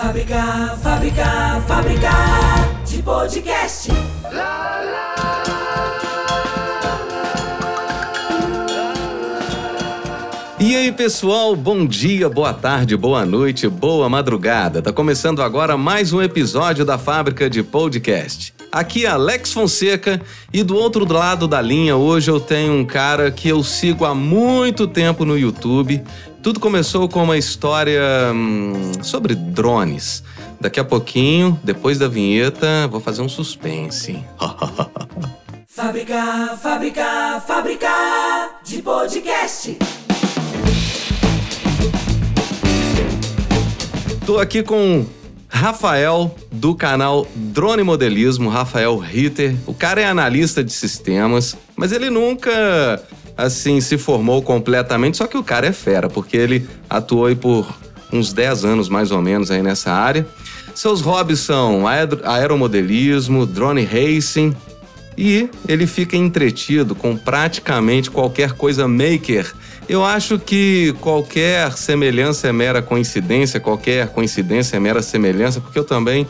Fábrica, fábrica, fábrica de podcast. E aí, pessoal, bom dia, boa tarde, boa noite, boa madrugada. Tá começando agora mais um episódio da Fábrica de Podcast. Aqui é Alex Fonseca e do outro lado da linha hoje eu tenho um cara que eu sigo há muito tempo no YouTube. Tudo começou com uma história hum, sobre drones. Daqui a pouquinho, depois da vinheta, vou fazer um suspense. Fábrica, fábrica, fábrica de podcast. Tô aqui com Rafael do canal Drone Modelismo, Rafael Ritter. O cara é analista de sistemas, mas ele nunca assim se formou completamente, só que o cara é fera, porque ele atuou aí por uns 10 anos mais ou menos aí nessa área. Seus hobbies são aer- aeromodelismo, drone racing e ele fica entretido com praticamente qualquer coisa maker. Eu acho que qualquer semelhança é mera coincidência, qualquer coincidência é mera semelhança, porque eu também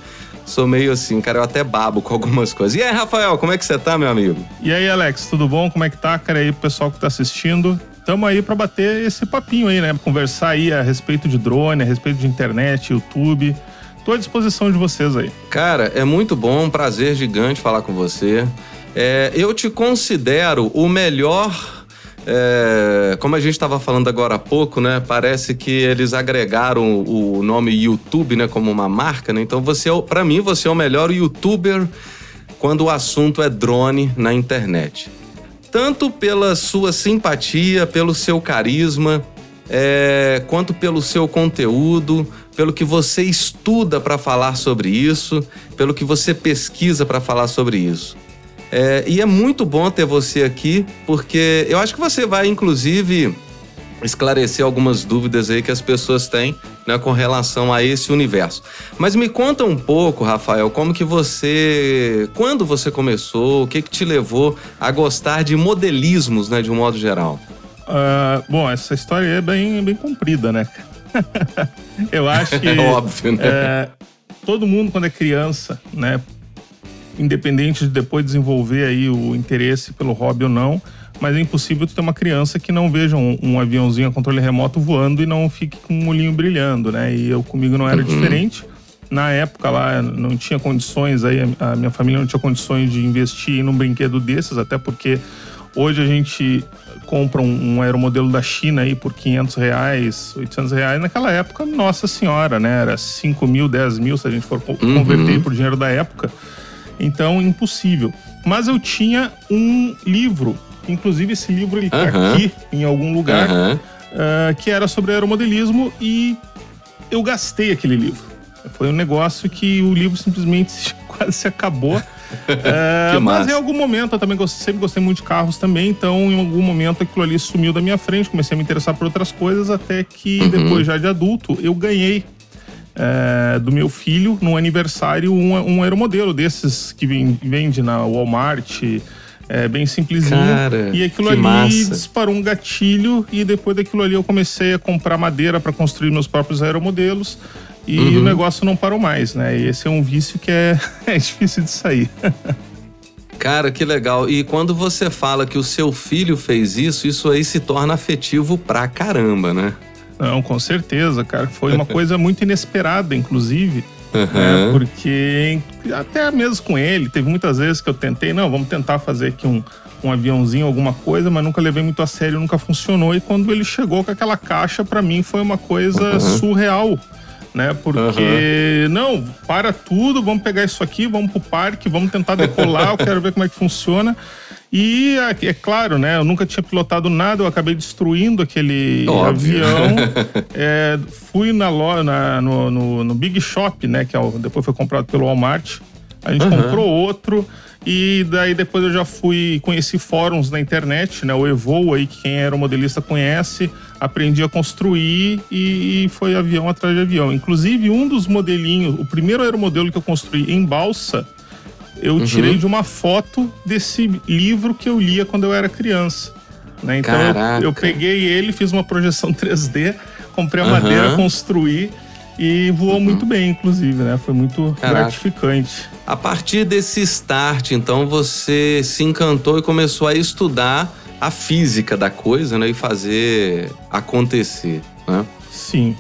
sou meio assim, cara, eu até babo com algumas coisas. E aí, Rafael, como é que você tá, meu amigo? E aí, Alex, tudo bom? Como é que tá, cara? E aí, pessoal que tá assistindo. Tamo aí pra bater esse papinho aí, né? Conversar aí a respeito de drone, a respeito de internet, YouTube. Tô à disposição de vocês aí. Cara, é muito bom, um prazer gigante falar com você. É, eu te considero o melhor. É, como a gente estava falando agora há pouco, né? Parece que eles agregaram o nome YouTube, né, como uma marca, né? Então você, é, para mim, você é o melhor YouTuber quando o assunto é drone na internet. Tanto pela sua simpatia, pelo seu carisma, é, quanto pelo seu conteúdo, pelo que você estuda para falar sobre isso, pelo que você pesquisa para falar sobre isso. É, e é muito bom ter você aqui, porque eu acho que você vai, inclusive, esclarecer algumas dúvidas aí que as pessoas têm né, com relação a esse universo. Mas me conta um pouco, Rafael, como que você. Quando você começou, o que, que te levou a gostar de modelismos, né, de um modo geral? Ah, bom, essa história aí é bem, bem comprida, né? Eu acho que. É óbvio, né? é, todo mundo, quando é criança, né? Independente de depois desenvolver aí o interesse pelo hobby ou não, mas é impossível ter uma criança que não veja um, um aviãozinho a controle remoto voando e não fique com um olhinho brilhando, né? E eu comigo não era diferente. Na época lá não tinha condições aí, a minha família não tinha condições de investir num brinquedo desses, até porque hoje a gente compra um, um aeromodelo da China aí por 500 reais, 800 reais. Naquela época, nossa senhora, né? Era 5 mil, 10 mil se a gente for co- converter por dinheiro da época. Então, impossível. Mas eu tinha um livro, inclusive esse livro ele tá aqui em algum lugar, ah, que era sobre aeromodelismo e eu gastei aquele livro. Foi um negócio que o livro simplesmente quase se acabou. Que mas em algum momento eu também gost- sempre gostei muito de carros também, então em algum momento aquilo ali sumiu da minha frente, comecei a me interessar por outras coisas, até que Uhum. depois já de adulto eu ganhei é, do meu filho no aniversário um, um aeromodelo desses que vem- vende na Walmart, é, bem simplesinho. Cara, e aquilo ali massa. disparou um gatilho e depois daquilo ali eu comecei a comprar madeira para construir meus próprios aeromodelos. E Uhum. o negócio não parou mais, né? E esse é um vício que é, é difícil de sair. Cara, que legal. E quando você fala que o seu filho fez isso, isso aí se torna afetivo pra caramba, né? Não, com certeza, cara. Foi uma coisa muito inesperada, inclusive. né? Aham. Porque até mesmo com ele, teve muitas vezes que eu tentei, não, vamos tentar fazer aqui um, um aviãozinho, alguma coisa, mas nunca levei muito a sério, nunca funcionou. E quando ele chegou com aquela caixa, pra mim foi uma coisa Uhum. surreal. Né? Porque, não, para tudo, vamos pegar isso aqui, vamos pro parque, vamos tentar decolar, eu quero ver como é que funciona. E é, claro, né? Eu nunca tinha pilotado nada, eu acabei destruindo aquele Óbvio. avião. É, fui na na- no, no- no Big Shop, né? Que é o- depois foi comprado pelo Walmart. A gente comprou outro. E daí depois eu já fui, conheci fóruns na internet, né? O Evo aí, que quem era modelista conhece. Aprendi a construir e, e foi avião atrás de avião. Inclusive, um dos modelinhos, o primeiro aeromodelo que eu construí em balsa, eu tirei de uma foto desse livro que eu lia quando eu era criança. né? Então eu, eu peguei ele, fiz uma projeção 3D, comprei a Aham. madeira, construí E voou muito bem, inclusive, né? Foi muito Caraca. gratificante. A partir desse start, então, você se encantou e começou a estudar a física da coisa, né? E fazer acontecer, né? Sim.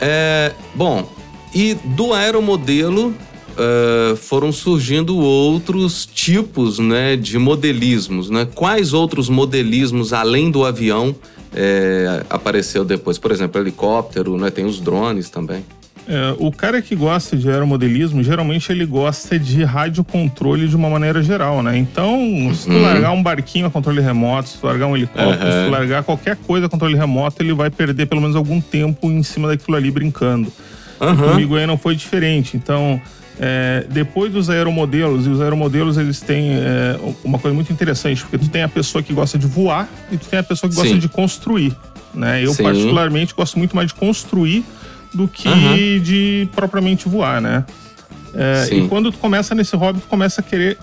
É, bom, e do aeromodelo eh, foram surgindo outros tipos né, de modelismos. Né? Quais outros modelismos, além do avião, eh, apareceu depois? Por exemplo, helicóptero, né? tem os drones também. É, o cara que gosta de aeromodelismo, geralmente ele gosta de radiocontrole de uma maneira geral, né? Então, se tu Uhum. largar um barquinho a controle remoto, se tu largar um helicóptero, se tu Uhum. largar qualquer coisa a controle remoto, ele vai perder pelo menos algum tempo em cima daquilo ali brincando. Aham. Comigo aí não foi diferente. Então, é, depois dos aeromodelos, e os aeromodelos eles têm é, uma coisa muito interessante, porque tu tem a pessoa que gosta de voar e tu tem a pessoa que gosta Sim. de construir. Né? Eu, Sim. particularmente, gosto muito mais de construir do que Aham. de propriamente voar, né? É, e quando tu começa nesse hobby, tu começa a querer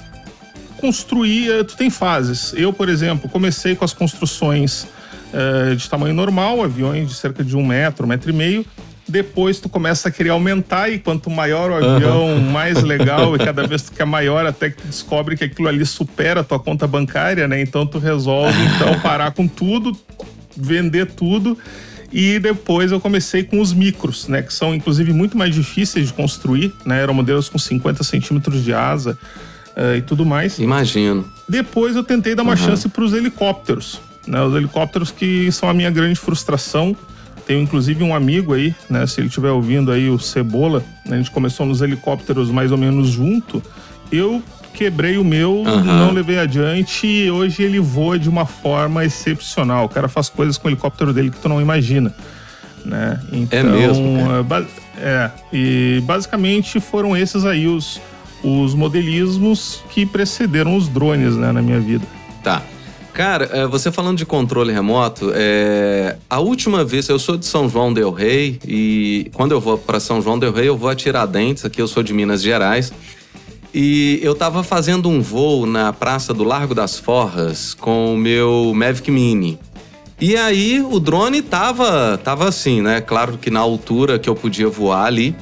construir, eh, tu tem fases. Eu, por exemplo, comecei com as construções eh, de tamanho normal, aviões de cerca de um metro, um metro e meio. Depois tu começa a querer aumentar e quanto maior o avião, mais legal. E cada vez tu quer maior, até que tu descobre que aquilo ali supera a tua conta bancária, né? Então tu resolve então parar com tudo, vender tudo. E depois eu comecei com os micros, né? Que são inclusive muito mais difíceis de construir, né? Eram modelos com 50 centímetros de asa eh, e tudo mais. Imagino. Depois eu tentei dar uma chance para os helicópteros. Né? Os helicópteros que são a minha grande frustração. Tenho inclusive um amigo aí, né? Se ele estiver ouvindo aí, o Cebola, né? a gente começou nos helicópteros mais ou menos junto. Eu quebrei o meu, Aham. não levei adiante e hoje ele voa de uma forma excepcional. O cara faz coisas com o helicóptero dele que tu não imagina. Né? Então, mesmo, cara? é, é, e basicamente foram esses aí os, os modelismos que precederam os drones né, na minha vida. Tá. Cara, é, você falando de controle remoto, é, a última vez, eu sou de São João Del Rei e quando eu vou para São João Del Rei, eu vou a Tiradentes, aqui eu sou de Minas Gerais. E eu tava fazendo um voo na Praça do Largo das Forras com o meu Mavic Mini. E aí o drone tava, tava assim, né? Claro que na altura que eu podia voar ali.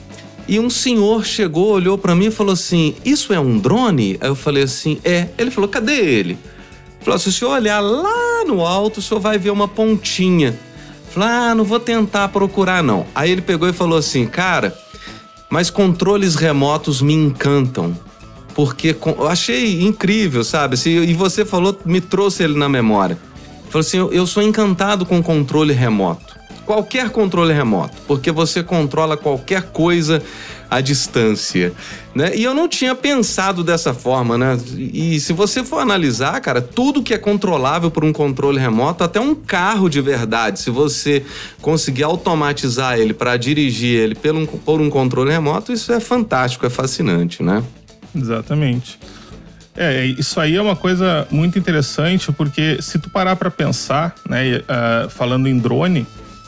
E um senhor chegou, olhou pra mim e falou assim: Isso é um drone? Aí eu falei assim: É. Ele falou: Cadê ele? Falou: Se o senhor olhar lá no alto, o senhor vai ver uma pontinha. Falei: Ah, não vou tentar procurar não. Aí ele pegou e falou assim: Cara, mas controles remotos me encantam. Porque eu achei incrível, sabe? Assim, e você falou, me trouxe ele na memória. Falou assim: eu, eu sou encantado com controle remoto. Qualquer controle remoto, porque você controla qualquer coisa à distância, né? E eu não tinha pensado dessa forma, né? E se você for analisar, cara, tudo que é controlável por um controle remoto, até um carro de verdade, se você conseguir automatizar ele para dirigir ele um, por um controle remoto, isso é fantástico, é fascinante, né? Exatamente. É, isso aí é uma coisa muito interessante, porque se tu parar para pensar, né, ah, falando em drone,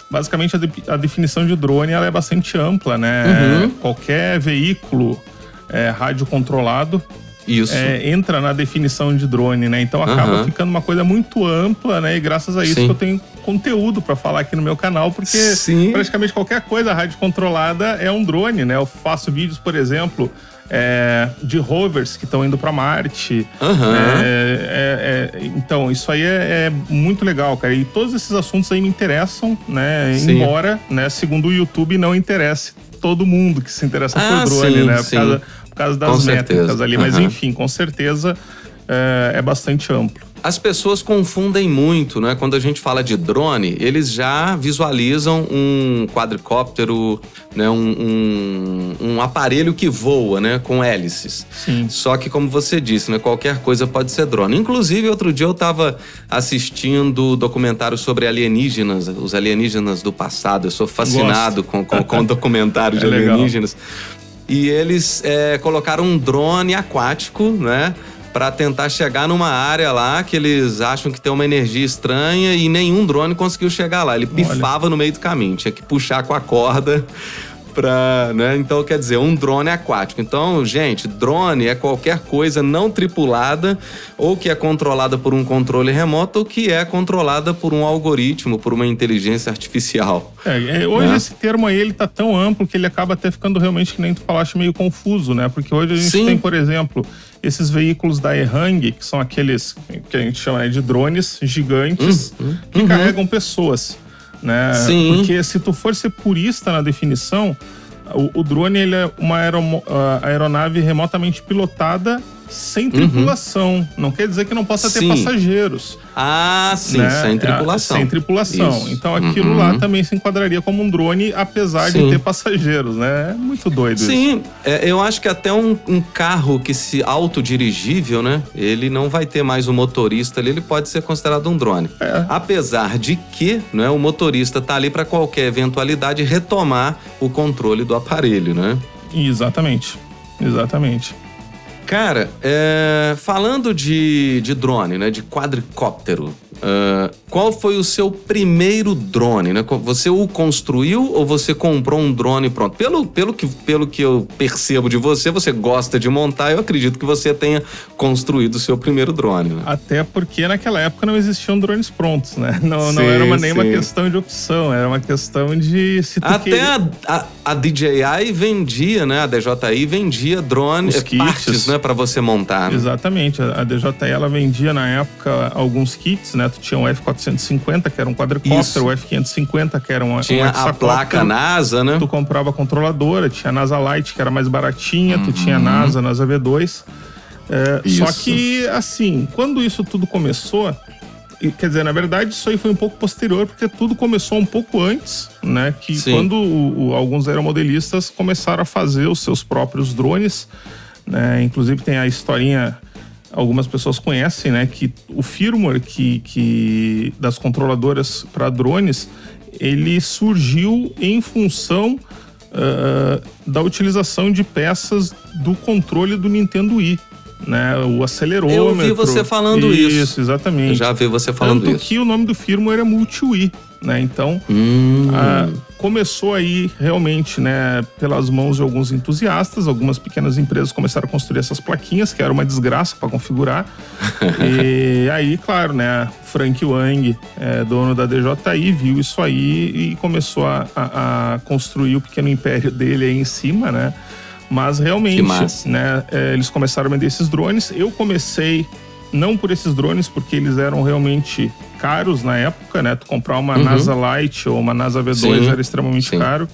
basicamente a, de- a definição de drone ela é bastante ampla, né? Uhum. Qualquer veículo é, rádio controlado é, entra na definição de drone, né? Então acaba Aham. ficando uma coisa muito ampla, né? E graças a isso Sim. que eu tenho conteúdo para falar aqui no meu canal, porque Sim. praticamente qualquer coisa rádio controlada é um drone, né? Eu faço vídeos, por exemplo, é, de rovers que estão indo para Marte. Né? É, então, isso aí é, muito legal, cara. E todos esses assuntos aí me interessam, né? Sim. Embora, né, segundo o YouTube, não interesse todo mundo que se interessa Ah, por drone, sim, né? Por sim. causa, por causa das Com métricas certeza. ali. Mas enfim, com certeza é bastante amplo. As pessoas confundem muito, né? Quando a gente fala de drone, eles já visualizam um quadricóptero, né? Um, um, um aparelho que voa, né? Com hélices. Sim. Só que, como você disse, né? Qualquer coisa pode ser drone. Inclusive, outro dia eu estava assistindo documentário sobre alienígenas, os alienígenas do passado. Eu sou fascinado com, com, com documentário de É legal. alienígenas. E eles é, colocaram um drone aquático, né? Pra tentar chegar numa área lá que eles acham que tem uma energia estranha e nenhum drone conseguiu chegar lá. Ele pifava no meio do caminho, tinha que puxar com a corda. Pra, né? Então, quer dizer, um drone aquático. Então, gente, drone é qualquer coisa não tripulada ou que é controlada por um controle remoto ou que é controlada por um algoritmo, por uma inteligência artificial. É, é, hoje né? esse termo aí ele tá tão amplo que ele acaba até ficando realmente, que nem tu falaste, meio confuso, né? Porque hoje a gente Sim. tem, por exemplo, esses veículos da Ehang, que são aqueles que a gente chama né, de drones gigantes uhum. que uhum. carregam pessoas. Né? Sim. Porque se tu for ser purista na definição, o, o drone ele é uma aeronave remotamente pilotada sem tripulação. Uhum. Não quer dizer que não possa ter passageiros. Ah, sim, né? sem tripulação. É, sem tripulação. Isso. Então aquilo uhum. lá também se enquadraria como um drone, apesar sim. de ter passageiros, né? É muito doido sim, é, eu acho que até um, um, carro que se autodirigível, né? Ele não vai ter mais o um motorista ali, ele pode ser considerado um drone. É. Apesar de que né, o motorista tá ali para qualquer eventualidade retomar o controle do aparelho, né? Exatamente. Exatamente. Cara, é, falando de, de drone, né? De quadricóptero, Uh, qual foi o seu primeiro drone? Né? Você o construiu ou você comprou um drone pronto? Pelo, pelo, que, pelo que eu percebo de você, você gosta de montar, eu acredito que você tenha construído o seu primeiro drone. Né? Até porque naquela época não existiam drones prontos, né? Não, sim, não era uma, nem uma questão de opção, era uma questão de se Até queria... a, a, a, DJI vendia, né? A DJI vendia drones, partes, né? Para você montar. Né? Exatamente. A, a DJI ela vendia na época alguns kits, né? Tu tinha um F-450, que era um quadricóptero, o F-550, que era um Tinha um a placa NASA, né? Tu comprava a controladora, tinha a NASA Lite, que era mais baratinha, uhum. tu tinha a uhum. NASA, NASA V2. É, só que, assim, quando isso tudo começou, quer dizer, na verdade, isso aí foi um pouco posterior, porque tudo começou um pouco antes, né? Que Sim. quando o, o, alguns aeromodelistas começaram a fazer os seus próprios drones, né? Inclusive tem a historinha algumas pessoas conhecem, né, que o firmware que, que das controladoras para drones, ele surgiu em função uh, da utilização de peças do controle do Nintendo Wii. Né, o acelerômetro. Eu ouvi você falando isso. Isso, exatamente. Eu já vi você falando Tanto isso. que o nome do firmware é Multi-Wii né? Então, hum. a, começou aí realmente, né, pelas mãos de alguns entusiastas, algumas pequenas empresas começaram a construir essas plaquinhas, que era uma desgraça para configurar. e aí, claro, né, Frank Wang, é, dono da DJI, viu isso aí e começou a, a, a construir o pequeno império dele aí em cima, né? Mas realmente, né, é, eles começaram a vender esses drones. Eu comecei não por esses drones, porque eles eram realmente caros na época, né? Tu comprar uma uhum. NASA Lite ou uma NASA V2 sim, era extremamente sim. caro.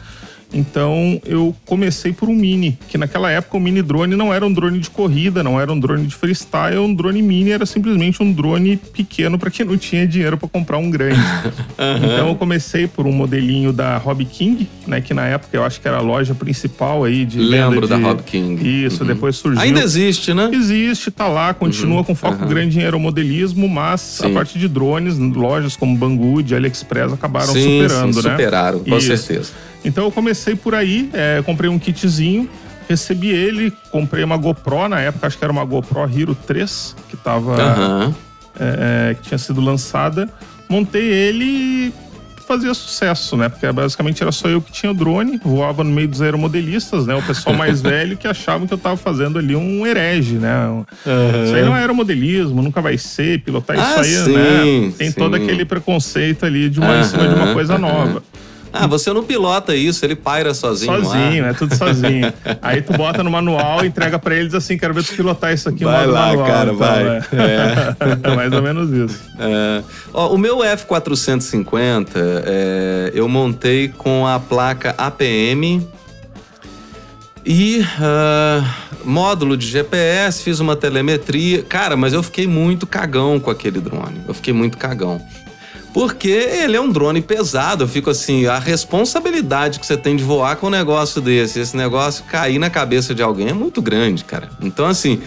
Então eu comecei por um mini, que naquela época o mini drone não era um drone de corrida, não era um drone de freestyle, um drone mini era simplesmente um drone pequeno para quem não tinha dinheiro para comprar um grande. uhum. Então eu comecei por um modelinho da Hobby King, né, que na época eu acho que era a loja principal aí de Lembro de... da Hobby King. Isso, uhum. depois surgiu. Ainda existe, né? Existe, tá lá, continua uhum. com foco grande em aeromodelismo, mas Sim. a parte de drones, lojas como Banggood, AliExpress acabaram sim, superando, sim, né? superaram, com Isso. certeza. Então eu comecei por aí, é, comprei um kitzinho, recebi ele, comprei uma GoPro na época, acho que era uma GoPro Hero 3, que tava. Uhum. É, que tinha sido lançada. Montei ele e fazia sucesso, né? Porque basicamente era só eu que tinha drone, voava no meio dos aeromodelistas, né? O pessoal mais velho que achavam que eu tava fazendo ali um herege, né? Uhum. Isso aí não é aeromodelismo, nunca vai ser, pilotar ah, isso aí, né? sim, né? Tem sim. todo aquele preconceito ali de uma uhum. em cima de uma coisa nova. Ah, você não pilota isso, ele paira sozinho. Sozinho, é tudo sozinho. Aí tu bota no manual, entrega para eles assim, quero ver tu pilotar isso aqui vai no lá, manual. cara, então, vai. É. É. Mais ou menos isso. É. Ó, o meu F450, é, eu montei com a placa APM e uh, módulo de GPS, fiz uma telemetria. Cara, mas eu fiquei muito cagão com aquele drone. Eu fiquei muito cagão. Porque ele é um drone pesado. Eu fico assim, a responsabilidade que você tem de voar com um negócio desse, esse negócio cair na cabeça de alguém é muito grande, cara. Então, assim,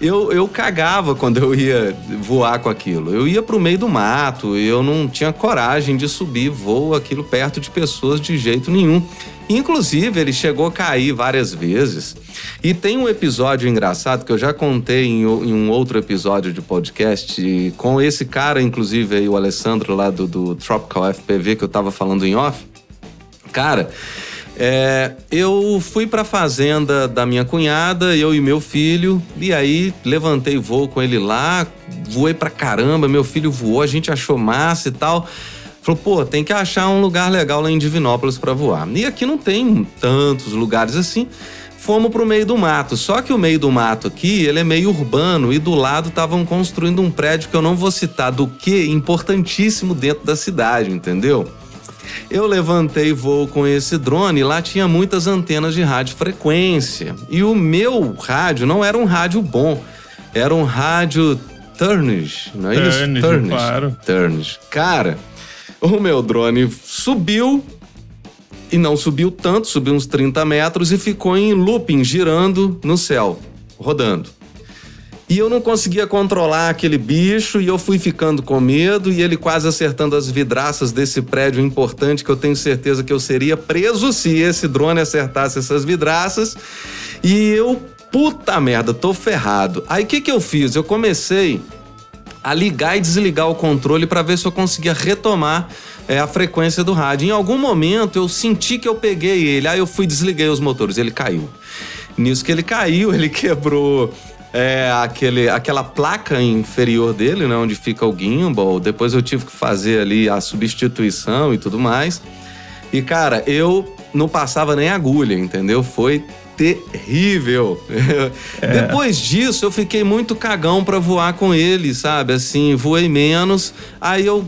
eu, eu cagava quando eu ia voar com aquilo. Eu ia pro meio do mato, eu não tinha coragem de subir voo aquilo perto de pessoas de jeito nenhum. Inclusive, ele chegou a cair várias vezes. E tem um episódio engraçado que eu já contei em, em um outro episódio de podcast com esse cara, inclusive aí, o Alessandro lá do, do Tropical FPV, que eu tava falando em off. Cara, É, eu fui pra fazenda da minha cunhada, eu e meu filho, e aí levantei voo com ele lá, voei pra caramba, meu filho voou, a gente achou massa e tal. Falou, pô, tem que achar um lugar legal lá em Divinópolis pra voar. E aqui não tem tantos lugares assim. Fomos pro meio do mato. Só que o meio do mato aqui, ele é meio urbano e do lado estavam construindo um prédio que eu não vou citar do que, importantíssimo dentro da cidade, entendeu? Eu levantei voo com esse drone e lá tinha muitas antenas de rádio frequência. E o meu rádio não era um rádio bom, era um rádio Turnish, não é isso? Turnish, Turnish. claro. Turnish. Cara, o meu drone subiu e não subiu tanto, subiu uns 30 metros e ficou em looping, girando no céu, rodando. E eu não conseguia controlar aquele bicho e eu fui ficando com medo e ele quase acertando as vidraças desse prédio importante que eu tenho certeza que eu seria preso se esse drone acertasse essas vidraças. E eu, puta merda, tô ferrado. Aí o que que eu fiz? Eu comecei a ligar e desligar o controle para ver se eu conseguia retomar é, a frequência do rádio. Em algum momento eu senti que eu peguei ele, aí eu fui desliguei os motores, ele caiu. Nisso que ele caiu, ele quebrou é, aquele, aquela placa inferior dele, né, onde fica o gimbal. Depois eu tive que fazer ali a substituição e tudo mais. E cara, eu não passava nem agulha, entendeu? Foi terrível. Depois disso, eu fiquei muito cagão pra voar com ele, sabe? Assim, voei menos. Aí eu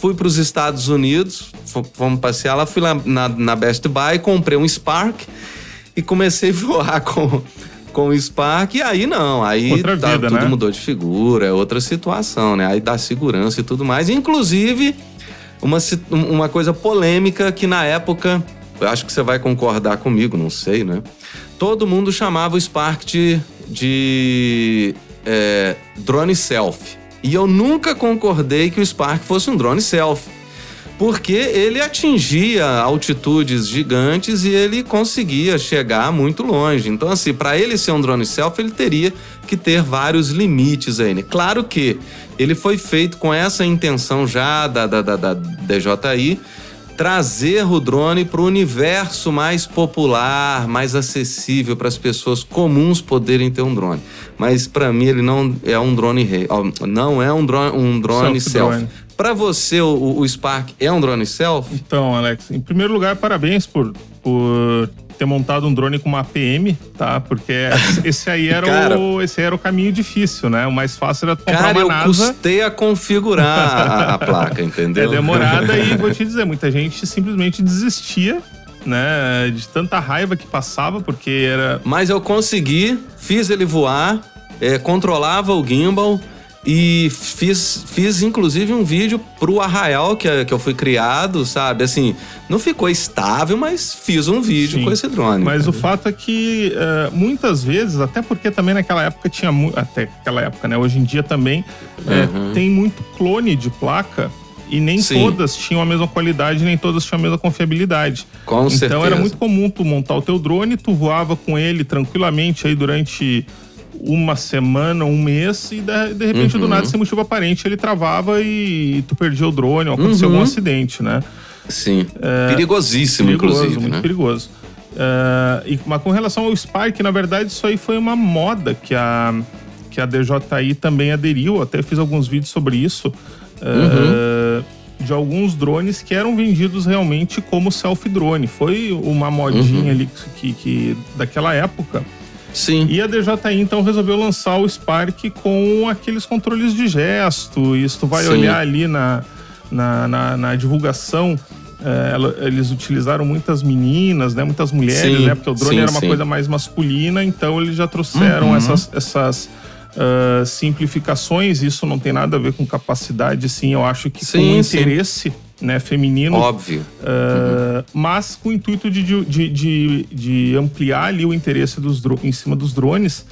fui pros Estados Unidos, fo- fomos passear lá, fui lá na, na Best Buy, comprei um Spark e comecei a voar com, com o Spark. E aí não, aí Outra tá- vida, tudo né? mudou de figura, é outra situação, né? Aí dá segurança e tudo mais. Inclusive, uma, uma coisa polêmica que na época, eu acho que você vai concordar comigo, não sei, né? Todo mundo chamava o Spark de, de é, drone selfie. E eu nunca concordei que o Spark fosse um drone selfie. Porque ele atingia altitudes gigantes e ele conseguia chegar muito longe. Então, assim, para ele ser um drone selfie, ele teria que ter vários limites aí? Claro que ele foi feito com essa intenção já da, da, da, da DJI trazer o drone para o universo mais popular, mais acessível para as pessoas comuns poderem ter um drone. Mas para mim ele não é um drone rei, não é um drone, um drone Self-drone. selfie. Para você o, o Spark é um drone selfie? Então, Alex, em primeiro lugar, parabéns por, por ter montado um drone com uma APM, tá? Porque esse aí era, Cara. o, esse era o caminho difícil, né? O mais fácil era comprar Cara, uma eu NASA. custei a configurar a, a placa, entendeu? É demorada e vou te dizer, muita gente simplesmente desistia, né? De tanta raiva que passava, porque era. Mas eu consegui, fiz ele voar, é, controlava o gimbal e fiz, fiz inclusive um vídeo pro Arraial que, que eu fui criado, sabe? Assim, não ficou estável, mas fiz um vídeo Sim. com esse drone. Mas o fato é que eh, muitas vezes, até porque também naquela época tinha até aquela época, né? Hoje em dia também eh, Uhum. tem muito clone de placa e nem Sim. todas tinham a mesma qualidade, nem todas tinham a mesma confiabilidade. Com então certeza. era muito comum tu montar o teu drone, tu voava com ele tranquilamente aí durante uma semana, um mês, e de, de repente, do Uhum. nada, sem motivo aparente, ele travava e tu perdia o drone, ou acontecia Uhum. algum acidente, né? Sim. Perigosíssimo, perigoso, inclusive, muito né? perigoso. É, e, mas com relação ao Spark, na verdade, isso aí foi uma moda que a, que a DJI também aderiu. Até fiz alguns vídeos sobre isso. é, Uhum. De alguns drones que eram vendidos realmente como selfie-drone. Foi uma modinha Uhum. ali que, que- daquela época. Sim. E a DJI então resolveu lançar o Spark com aqueles controles de gesto. E isso tu vai Sim. olhar ali na, na, na- na divulgação. é, ela- eles utilizaram muitas meninas, né, muitas mulheres, Sim, né, porque o drone sim, era uma sim. coisa mais masculina, então eles já trouxeram Uhum. essas, essas ah, simplificações. Isso não tem nada a ver com capacidade, sim. Eu acho que com interesse né, feminino Óbvio. Uh, mas com o intuito de, de, de, de ampliar ali o interesse dos em cima dos drones.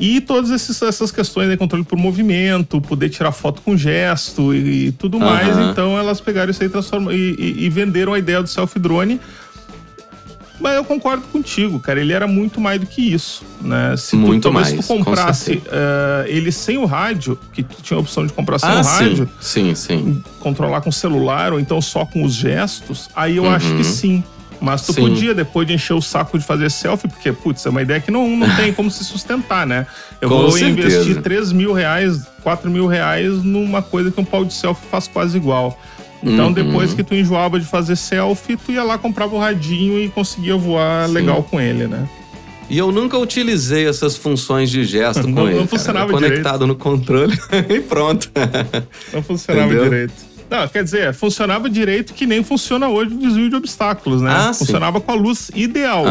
E todas esses- essas questões de controle por movimento, poder tirar foto com gesto e, e tudo mais. Aham. Então elas pegaram isso aí transforma, e, e- e venderam a ideia do selfie-drone. Mas eu concordo contigo, cara. Ele era muito mais do que isso, né? Se Muito tu, talvez mais, tu com comprasse certeza. uh, ele sem o rádio, que tu tinha a opção de comprar sem Ah, o rádio, sim. Sim, sim. controlar com o celular ou então só com os gestos, aí eu Uhum. acho que sim. Mas tu Sim. podia, depois de encher o saco de fazer selfie, porque, putz, é uma ideia que não, não tem como se sustentar, né? Eu Com vou certeza. investir 3 mil reais, 4 mil reais numa coisa que um pau de selfie faz quase igual. Então, Uhum. depois que tu enjoava de fazer selfie, tu ia lá, comprava o radinho e conseguia voar legal com ele, né? E eu nunca utilizei essas funções de gesto com Não- não ele. cara. funcionava Era conectado no controle e pronto. Não funcionava Entendeu? direito. Não, quer dizer, funcionava direito que nem funciona hoje o desvio de obstáculos, né? Ah, sim. funcionava com a luz ideal.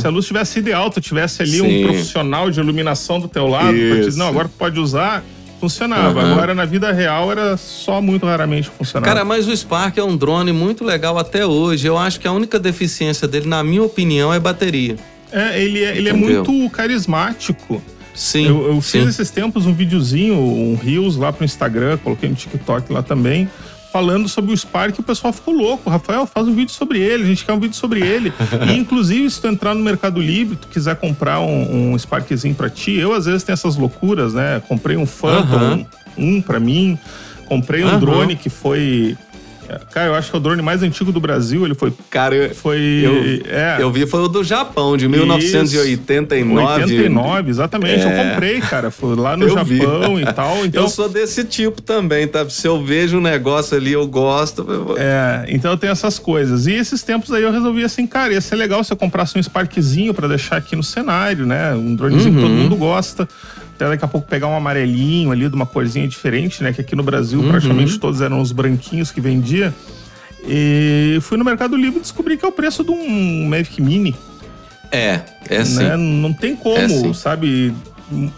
Se a luz estivesse ideal, tu tivesse ali Sim. um profissional de iluminação do teu lado, pra te dizer, Isso. não, agora tu pode usar, funcionava. Aham. Agora, na vida real, era só muito raramente funcionava. Cara, mas o Spark é um drone muito legal até hoje. Eu acho que a única deficiência dele, na minha opinião, é bateria. é, ele é, ele é muito carismático. Sim. Eu, eu sim. fiz esses tempos um videozinho, um Reels lá pro Instagram, coloquei no TikTok lá também, falando sobre o Spark o pessoal ficou louco. Rafael, faz um vídeo sobre ele, a gente quer um vídeo sobre ele. e inclusive, se tu entrar no Mercado Livre, tu quiser comprar um, um Sparkzinho pra ti, eu às vezes tenho essas loucuras, né? Comprei um Phantom, Aham. um pra mim, comprei um drone que foi. Cara, eu acho que é o drone mais antigo do Brasil. Ele foi. Cara, eu, foi eu, é, eu vi foi o do Japão, de Isso. 1989. 89, exatamente. Eu É. comprei, cara. Fui lá no Eu vi. Japão e tal. Então, Eu sou desse tipo também, tá? Se eu vejo um negócio ali, eu gosto. eu É, então eu tenho essas coisas. E esses tempos aí eu resolvi assim, cara, ia ser legal se eu comprasse um Sparkzinho pra deixar aqui no cenário, né? Um dronezinho que todo Uhum. mundo gosta. Até daqui a pouco pegar um amarelinho ali de uma corzinha diferente, né? Que aqui no Brasil Uhum. praticamente todos eram os branquinhos que vendia. E fui no Mercado Livre e descobri que é o preço de um Mavic Mini. É, é sim. né? Não tem como, É sabe?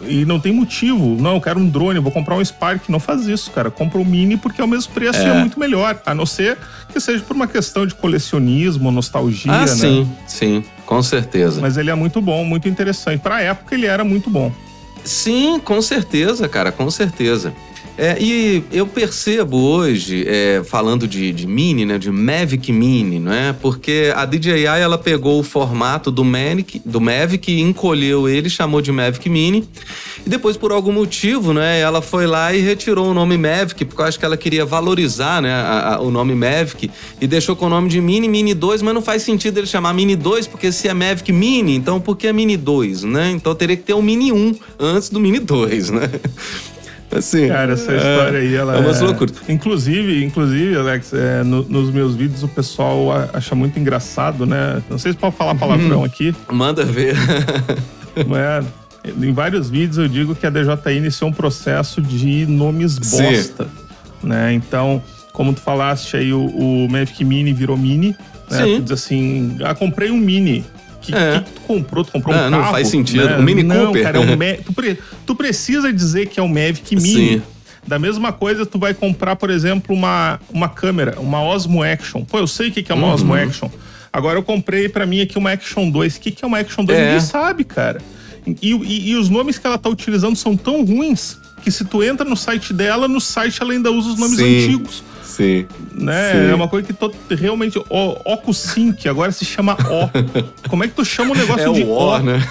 E não tem motivo. Não, eu quero um drone, vou comprar um Spark. Não faz isso, cara. Compra o Mini porque é o mesmo preço e é É. muito melhor. A não ser que seja por uma questão de colecionismo, nostalgia, Ah, né? sim, sim, com certeza. Mas ele é muito bom, muito interessante. Pra época, ele era muito bom. Sim, com certeza, cara, com certeza. É, e eu percebo hoje, é, falando de, de Mini, né, de Mavic Mini, não é? Porque a DJI ela pegou o formato do Mavic, do Mavic, encolheu ele, chamou de Mavic Mini, e depois por algum motivo, né, ela foi lá e retirou o nome Mavic, porque eu acho que ela queria valorizar, né, a- a- o nome Mavic e deixou com o nome de Mini, Mini 2, mas não faz sentido ele chamar Mini 2, porque se é Mavic Mini, então por que é Mini 2, né? Então teria que ter o Mini 1 antes do Mini 2, né? Assim, Cara, essa é- história aí, ela é umas loucuras. Inclusive, inclusive, Alex, é, no- nos meus vídeos o pessoal acha muito engraçado, né? Não sei se pode falar Uhum. palavrão aqui, Manda ver. É, em vários vídeos eu digo que a DJI iniciou um processo de nomes Sim. bosta. Né? Então, como tu falaste aí, o, o Mavic Mini virou Mini. Né? Sim. Tu diz assim, ah, comprei um Mini. O que, É. que tu comprou? Tu comprou um É, não carro? faz sentido. né? Um Mini não, Cooper. cara, é um Ma- tu, pre- tu precisa dizer que é um Mavic Mini. Sim. Da mesma coisa, tu vai comprar, por exemplo, uma, uma câmera, uma Osmo Action. Pô, eu sei o que é uma Uhum. Osmo Action. Agora eu comprei pra mim aqui uma Action 2. O que, que é uma Action 2? É. Ninguém sabe, cara. E, e- e os nomes que ela tá utilizando são tão ruins que se tu entra no site dela, no site ela ainda usa os nomes Sim. antigos. Sim. Né? Sim. É uma coisa que tô, realmente. O, OcuSync agora se chama O. Como é que tu chama um negócio É de o O, né?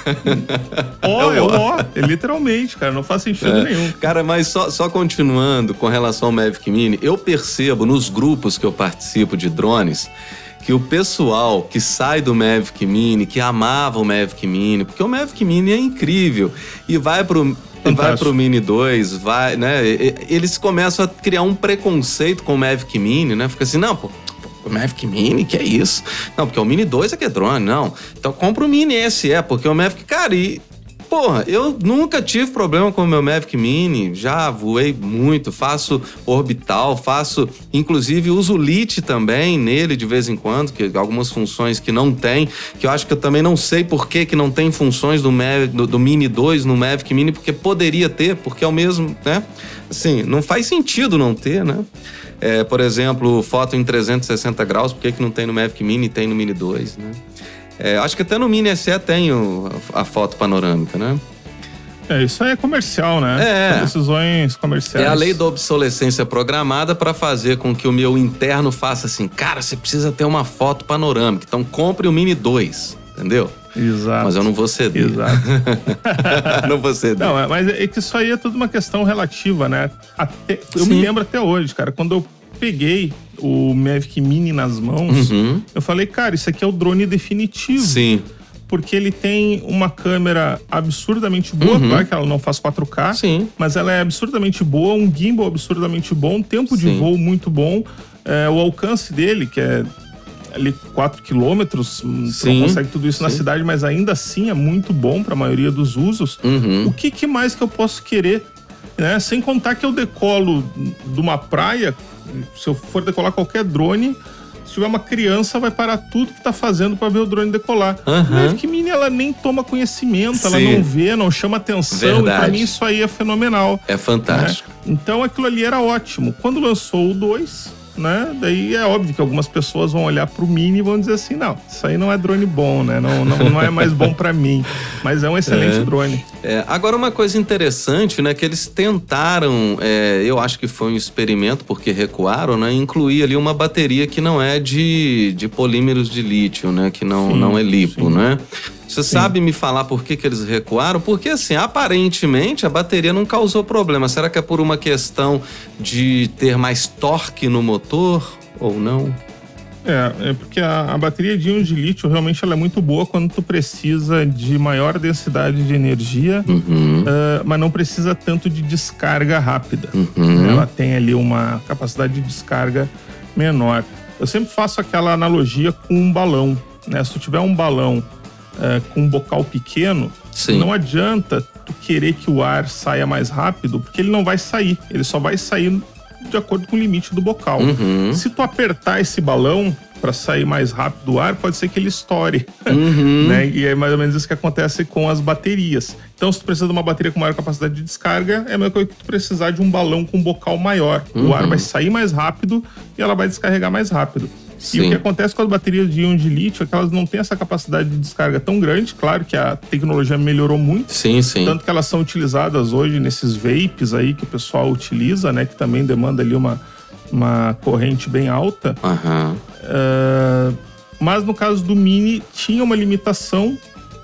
O, É é o o O. O. É literalmente, cara. Não faz sentido É. nenhum. Cara, mas só, só continuando com relação ao Mavic Mini, eu percebo nos grupos que eu participo de drones que o pessoal que sai do Mavic Mini, que amava o Mavic Mini, porque o Mavic Mini é incrível, e vai pro. E Vai Fantástico. pro Mini 2, vai, né? Eles começam a criar um preconceito com o Mavic Mini, né? Fica assim, não, pô, o Mavic Mini, que é isso? Não, porque o Mini 2 é que é drone, não. Então compra o Mini SE, porque o Mavic, cara, e Porra, eu nunca tive problema com o meu Mavic Mini, já voei muito, faço orbital, faço, inclusive uso LIT também nele de vez em quando, que algumas funções que não tem, que eu acho que eu também não sei por que, que não tem funções do, Mavic, do, do Mini 2 no Mavic Mini, porque poderia ter, porque é o mesmo, né? Assim, não faz sentido não ter, né? É, por exemplo, foto em 360 graus, por que, que não tem no Mavic Mini e tem no Mini 2, né? É, acho que até no Mini SE tem o- a foto panorâmica, né? É, isso aí é comercial, né? É. Decisões comerciais. É a lei da obsolescência programada para fazer com que o meu interno faça assim, cara, você precisa ter uma foto panorâmica, então compre o Mini 2, entendeu? Exato. Mas eu não vou ceder. Exato. não vou ceder. Não, é- mas é que isso aí é tudo uma questão relativa, né? Até- eu Sim. me lembro até hoje, cara, quando eu peguei o Mavic Mini nas mãos, Uhum. eu falei, cara, isso aqui é o drone definitivo. Sim, Porque ele tem uma câmera absurdamente boa, Uhum. claro que ela não faz 4K, sim. mas ela é absurdamente boa, um gimbal absurdamente bom, um tempo de Sim. voo muito bom, é, o alcance dele, que é ali 4 quilômetros, hum, não consegue tudo isso na sim. cidade, mas ainda assim é muito bom para a maioria dos usos. Uhum. O que, que mais que eu posso querer? Né? Sem contar que eu decolo de uma praia, se eu for decolar qualquer drone, se tiver uma criança, vai parar tudo que tá fazendo para ver o drone decolar. A Mavic Mini, ela nem toma conhecimento, ela Sim. não vê, não chama atenção. E para Verdade. mim isso aí é fenomenal. É fantástico. né? Então aquilo ali era ótimo. Quando lançou o 2, né? Daí é óbvio que algumas pessoas vão olhar pro Mini e vão dizer assim: não, isso aí não é drone bom, né? Não, não, não é mais bom para mim. Mas é um excelente É. drone. É, agora, uma coisa interessante, né, que eles tentaram, é, eu acho que foi um experimento, porque recuaram, né, incluir ali uma bateria que não é de, de polímeros de lítio, né, que não, Sim, não é lipo, sim. né? Você sabe me falar por que, que eles recuaram? Porque, assim, aparentemente a bateria não causou problema. Será que é por uma questão de ter mais torque no motor ou não? É, é porque a, a bateria de íon de lítio realmente ela é muito boa quando tu precisa de maior densidade de energia, Uhum, ah, mas não precisa tanto de descarga rápida. uhum. Ela tem ali uma capacidade de descarga menor. Eu sempre faço aquela analogia com um balão. Né? Se tu tiver um balão eh, com um bocal pequeno, Sim. não adianta tu querer que o ar saia mais rápido, porque ele não vai sair. Ele só vai sair de acordo com o limite do bocal. Uhum. Se tu apertar esse balão para sair mais rápido o ar, pode ser que ele estoure. Uhum. né? E é mais ou menos isso que acontece com as baterias. Então, se tu precisa de uma bateria com maior capacidade de descarga, é a mesma coisa que tu precisar de um balão com um bocal maior. O ar vai sair mais rápido e ela vai descarregar mais rápido. E Sim. o que acontece com as baterias de íon de lítio é que elas não têm essa capacidade de descarga tão grande. Claro que a tecnologia melhorou muito. Sim, sim. Tanto que elas são utilizadas hoje nesses vapes aí que o pessoal utiliza, né? Que também demanda ali uma, uma corrente bem alta. Aham. Uh, mas no caso do Mini tinha uma limitação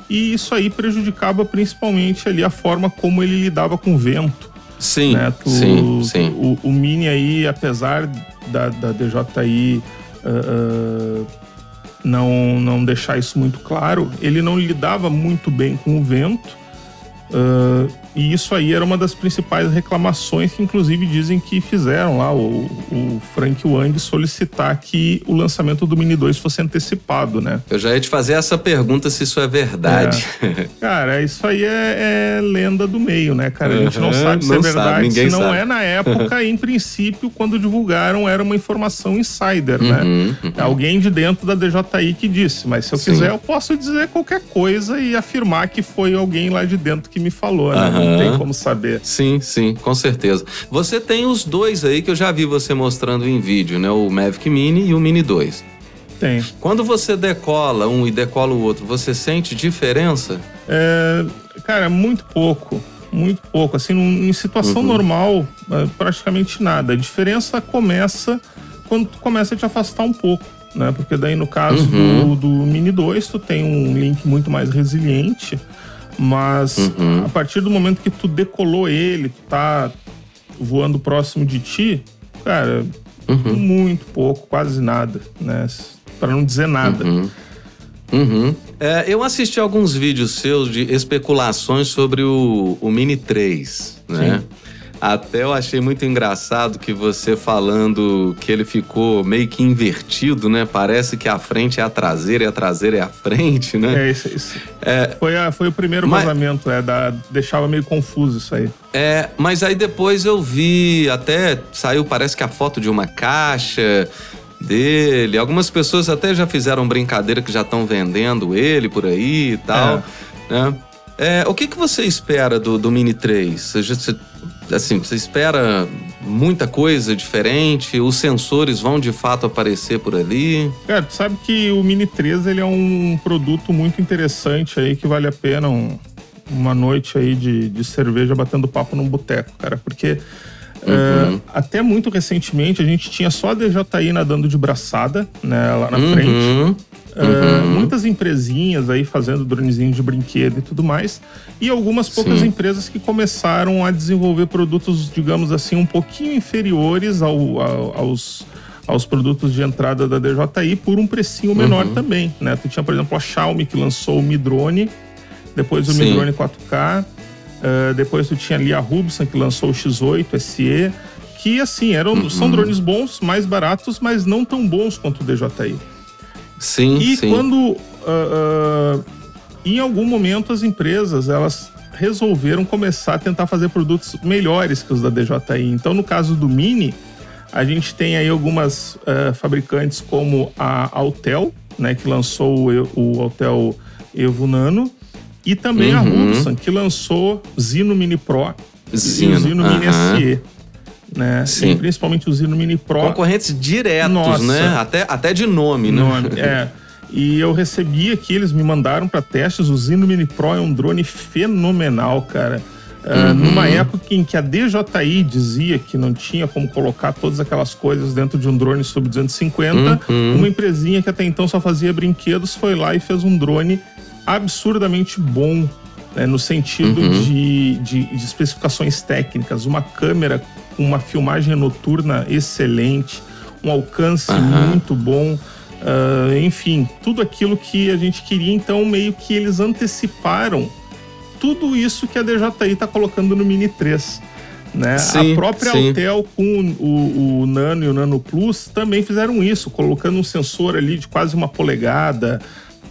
e isso aí prejudicava principalmente ali a forma como ele lidava com o vento. Sim, né? Tu- sim, sim. O, o Mini aí, apesar da, da DJI uh, não, não deixar isso muito claro, ele não lidava muito bem com o vento. uh, e isso aí era uma das principais reclamações que, inclusive, dizem que fizeram lá o, o Frank Wang solicitar que o lançamento do Mini 2 fosse antecipado, né? Eu já ia te fazer essa pergunta se isso é verdade. Cara, isso aí é, é lenda do meio, né, cara? A gente não sabe se não é sabe, verdade. ninguém se não sabe. é na época, em princípio, quando divulgaram, era uma informação insider, né? Uhum, uhum. Alguém de dentro da DJI que disse. Mas se eu Sim. quiser, eu posso dizer qualquer coisa e afirmar que foi alguém lá de dentro que me falou, né? Não tem como saber. Sim, sim, com certeza. Você tem os dois aí que eu já vi você mostrando em vídeo, né? O Mavic Mini e o Mini 2. Tem. Quando você decola um e decola o outro, você sente diferença? É, cara, muito pouco. Muito pouco. Assim, em situação Uhum. normal, é, praticamente nada. A diferença começa quando tu começa a te afastar um pouco. Né? Porque daí, no caso Uhum. do, do Mini 2, tu tem um link muito mais resiliente. Mas Uhum. a partir do momento que tu decolou ele, tu tá voando próximo de ti, cara, Uhum. muito pouco, quase nada, né? Para não dizer nada. Uhum. Uhum. É, eu assisti alguns vídeos seus de especulações sobre o, o Mini 3, né? Sim. Até eu achei muito engraçado que você falando que ele ficou meio que invertido, né? Parece que a frente é a traseira e a traseira é a frente, né? É, isso, isso. É, Foi, a- foi o primeiro Mas- é, da, deixava meio confuso isso aí. É, mas aí depois eu vi, até saiu, parece que a foto de uma caixa dele. Algumas pessoas até já fizeram brincadeira que já estão vendendo ele por aí e tal, né? É, o que, que você espera do, do Mini 3? Você, você- assim, você espera muita coisa diferente? Os sensores vão de fato aparecer por ali? Cara, tu sabe que o Mini 3 ele é um produto muito interessante aí que vale a pena um- uma noite aí de, de cerveja batendo papo num boteco, cara, porque Uhum. é, até muito recentemente a gente tinha só a DJI nadando de braçada, né, lá na Uhum. frente. Uh, muitas empresinhas aí fazendo dronezinho de brinquedo e tudo mais. E algumas poucas Sim. empresas que começaram a desenvolver produtos, digamos assim, um pouquinho inferiores ao- ao- aos, aos produtos de entrada da DJI por um precinho menor também. Né? Tu tinha, por exemplo, a Xiaomi que lançou o Mi Drone, depois o Mi Sim. Drone 4K. Uh, depois tu tinha ali a Rubsan que lançou o X8 SE, que assim, eram, são drones bons, mais baratos, mas não tão bons quanto o DJI. Sim, E sim. quando, ah, ah, em algum momento, as empresas elas resolveram começar a tentar fazer produtos melhores que os da DJI. Então, no caso do Mini, a gente tem aí algumas ah, fabricantes como a Autel, né, que lançou o, E- o Autel Evo Nano, e também a Uhum. Hudson, que lançou Zino Mini Pro e Zino, o Zino Mini aham. SE. Né? Sim. E principalmente o Zino Mini Pro. Concorrentes diretos, Nossa. né? Até, até de nome, né? nome. É. E eu recebi aqui, eles me mandaram para testes. O Zino Mini Pro é um drone fenomenal, cara. Ah, Uhum. numa época em que a DJI dizia que não tinha como colocar todas aquelas coisas dentro de um drone sub 250, Uhum. uma empresinha que até então só fazia brinquedos foi lá e fez um drone absurdamente bom, né, no sentido Uhum. de, de- de especificações técnicas. Uma câmera uma filmagem noturna excelente, um alcance Aham. muito bom. ah, enfim, tudo aquilo que a gente queria, então meio que eles anteciparam tudo isso que a DJI está colocando no Mini 3. Né? Sim, a própria sim. Autel com o, o Nano e o Nano Plus também fizeram isso, colocando um sensor ali de quase uma polegada,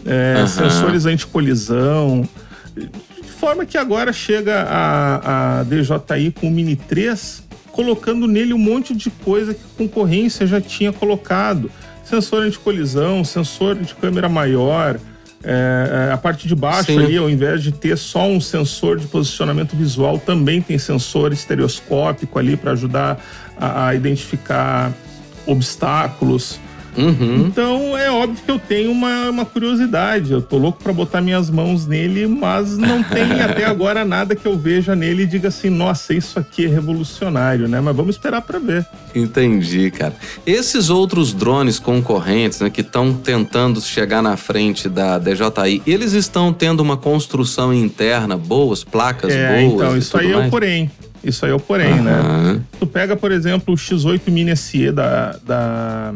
é, Aham. sensores anticolisão. De forma que agora chega a, a DJI com o Mini 3, colocando nele um monte de coisa que a concorrência já tinha colocado. Sensor anticolisão, sensor de câmera maior, é, é, a parte de baixo Sim. ali, ao invés de ter só um sensor de posicionamento visual, também tem sensor estereoscópico ali para ajudar a, a identificar obstáculos. Uhum. Então é óbvio que eu tenho uma, uma curiosidade. Eu tô louco para botar minhas mãos nele, mas não tem até agora nada que eu veja nele e diga assim, nossa, isso aqui é revolucionário, né? Mas vamos esperar para ver. Entendi, cara. Esses outros drones concorrentes, né, que estão tentando chegar na frente da DJI, eles estão tendo uma construção interna, boas placas É, boas. então isso aí é o mais? porém. Isso aí é o porém, né? Aham, Tu pega, por exemplo, o X8 Mini SE da, da,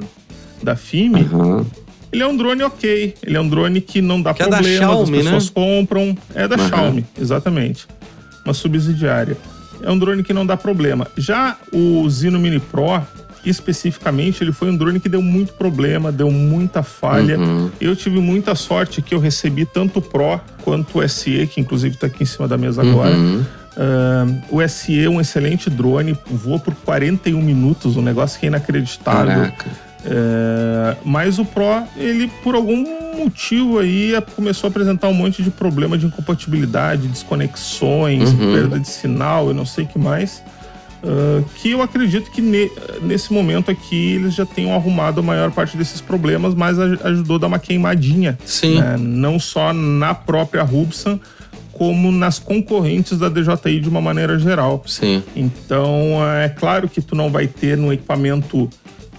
da FIME, aham. ele é um drone ok. Ele é um drone que não dá Que é da problema, Xiaomi, as pessoas né? compram. É da Aham. Xiaomi, exatamente. Uma subsidiária. É um drone que não dá problema. Já o Zino Mini Pro, especificamente, ele foi um drone que deu muito problema, deu muita falha. Uhum. Eu tive muita sorte que eu recebi tanto o Pro quanto o SE, que inclusive está aqui em cima da mesa agora. Uhum. Ah, o SE é um excelente drone, voa por 41 minutos, um negócio que é inacreditável. Caraca. É, mas o Pro, ele por algum motivo aí começou a apresentar um monte de problema de incompatibilidade, desconexões, Uhum. perda de sinal, eu não sei o que mais. ah, que eu acredito que ne- nesse momento aqui eles já tenham arrumado a maior parte desses problemas, mas aj- ajudou a dar uma queimadinha. Sim. né? Não só na própria Rubsan, como nas concorrentes da DJI de uma maneira geral. Sim. Então, é claro que tu não vai ter no equipamento,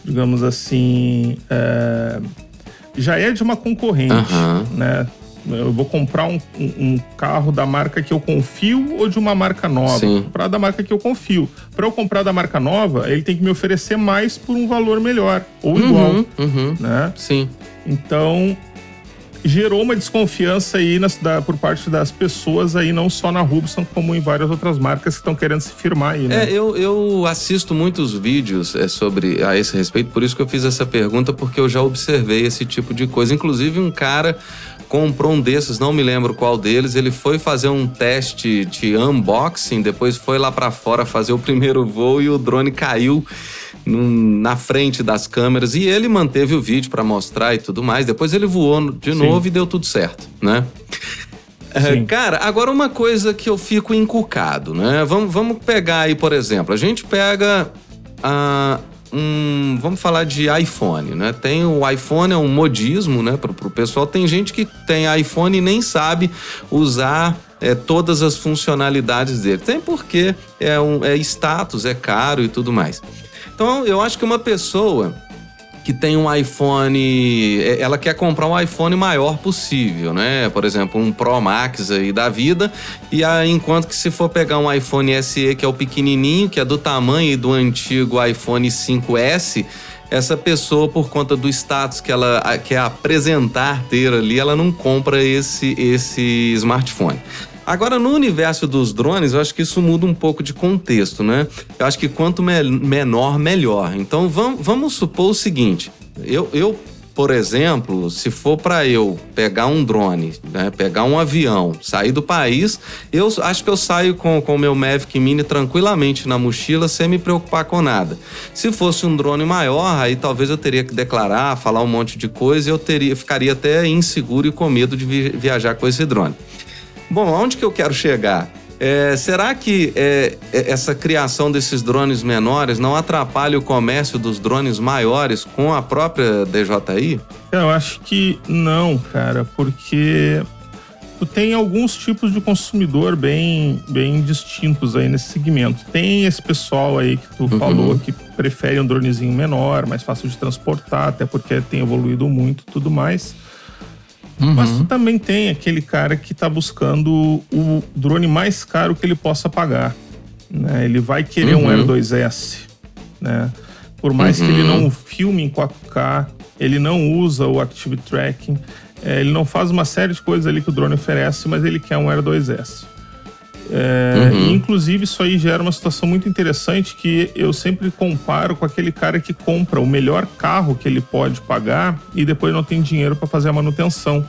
digamos assim, é, já é de uma concorrente, Aham. né? Eu vou comprar um, um- um carro da marca que eu confio ou de uma marca nova? Sim. Vou comprar da marca que eu confio. Para eu comprar da marca nova, ele tem que me oferecer mais por um valor melhor ou igual, Uhum, uhum. né? Sim. Então, gerou uma desconfiança aí da- por parte das pessoas aí, não só na Rubson, como em várias outras marcas que estão querendo se firmar aí, né? É, eu, eu assisto muitos vídeos é, sobre a esse respeito, por isso que eu fiz essa pergunta, porque eu já observei esse tipo de coisa. Inclusive, um cara comprou um desses, não me lembro qual deles, ele foi fazer um teste de unboxing, depois foi lá pra fora fazer o primeiro voo e o drone caiu na frente das câmeras e ele manteve o vídeo pra mostrar e tudo mais. Depois ele voou de Sim. novo e deu tudo certo, né? É, Sim. cara, agora uma coisa que eu fico encucado, né? Vamos, vamos pegar aí, por exemplo, a gente pega ah, um, vamos falar de iPhone, né? Tem o iPhone é um modismo, né? Pro, pro pessoal tem gente que tem iPhone e nem sabe usar é, todas as funcionalidades dele. Tem porque é um é status, é caro e tudo mais. Então eu acho que uma pessoa que tem um iPhone, é, ela quer comprar um iPhone maior possível, né? Por exemplo, um Pro Max aí da vida, e aí, enquanto que se for pegar um iPhone SE que é o pequenininho, que é do tamanho do antigo iPhone 5S, essa pessoa, por conta do status que ela quer apresentar ter ali, ela não compra esse, esse smartphone. Agora, no universo dos drones, eu acho que isso muda um pouco de contexto, né? Eu acho que quanto me menor, melhor. Então, vamos, vamos supor o seguinte: eu, eu por exemplo, se for para eu pegar um drone, né, pegar um avião, sair do país, eu acho que eu saio com o meu Mavic Mini tranquilamente na mochila, sem me preocupar com nada. Se fosse um drone maior, aí talvez eu teria que declarar, falar um monte de coisa e eu teria, ficaria até inseguro e com medo de viajar com esse drone. Bom, aonde que eu quero chegar? É, será que é, é, essa criação desses drones menores não atrapalha o comércio dos drones maiores com a própria DJI? Eu acho que não, cara, porque tu tem alguns tipos de consumidor bem, bem distintos aí nesse segmento. Tem esse pessoal aí que tu uhum. falou que prefere um dronezinho menor, mais fácil de transportar, até porque tem evoluído muito e tudo mais. Uhum. Mas tu também tem aquele cara que está buscando o drone mais caro que ele possa pagar. Né? Ele vai querer uhum. um Air 2S. Né? Por mais uhum. que ele uhum. não filme em 4K, ele não usa o Active Tracking, é, ele não faz uma série de coisas ali que o drone oferece, mas ele quer um Air 2S. É, uhum. Inclusive, isso aí gera uma situação muito interessante que eu sempre comparo com aquele cara que compra o melhor carro que ele pode pagar e depois não tem dinheiro para fazer a manutenção.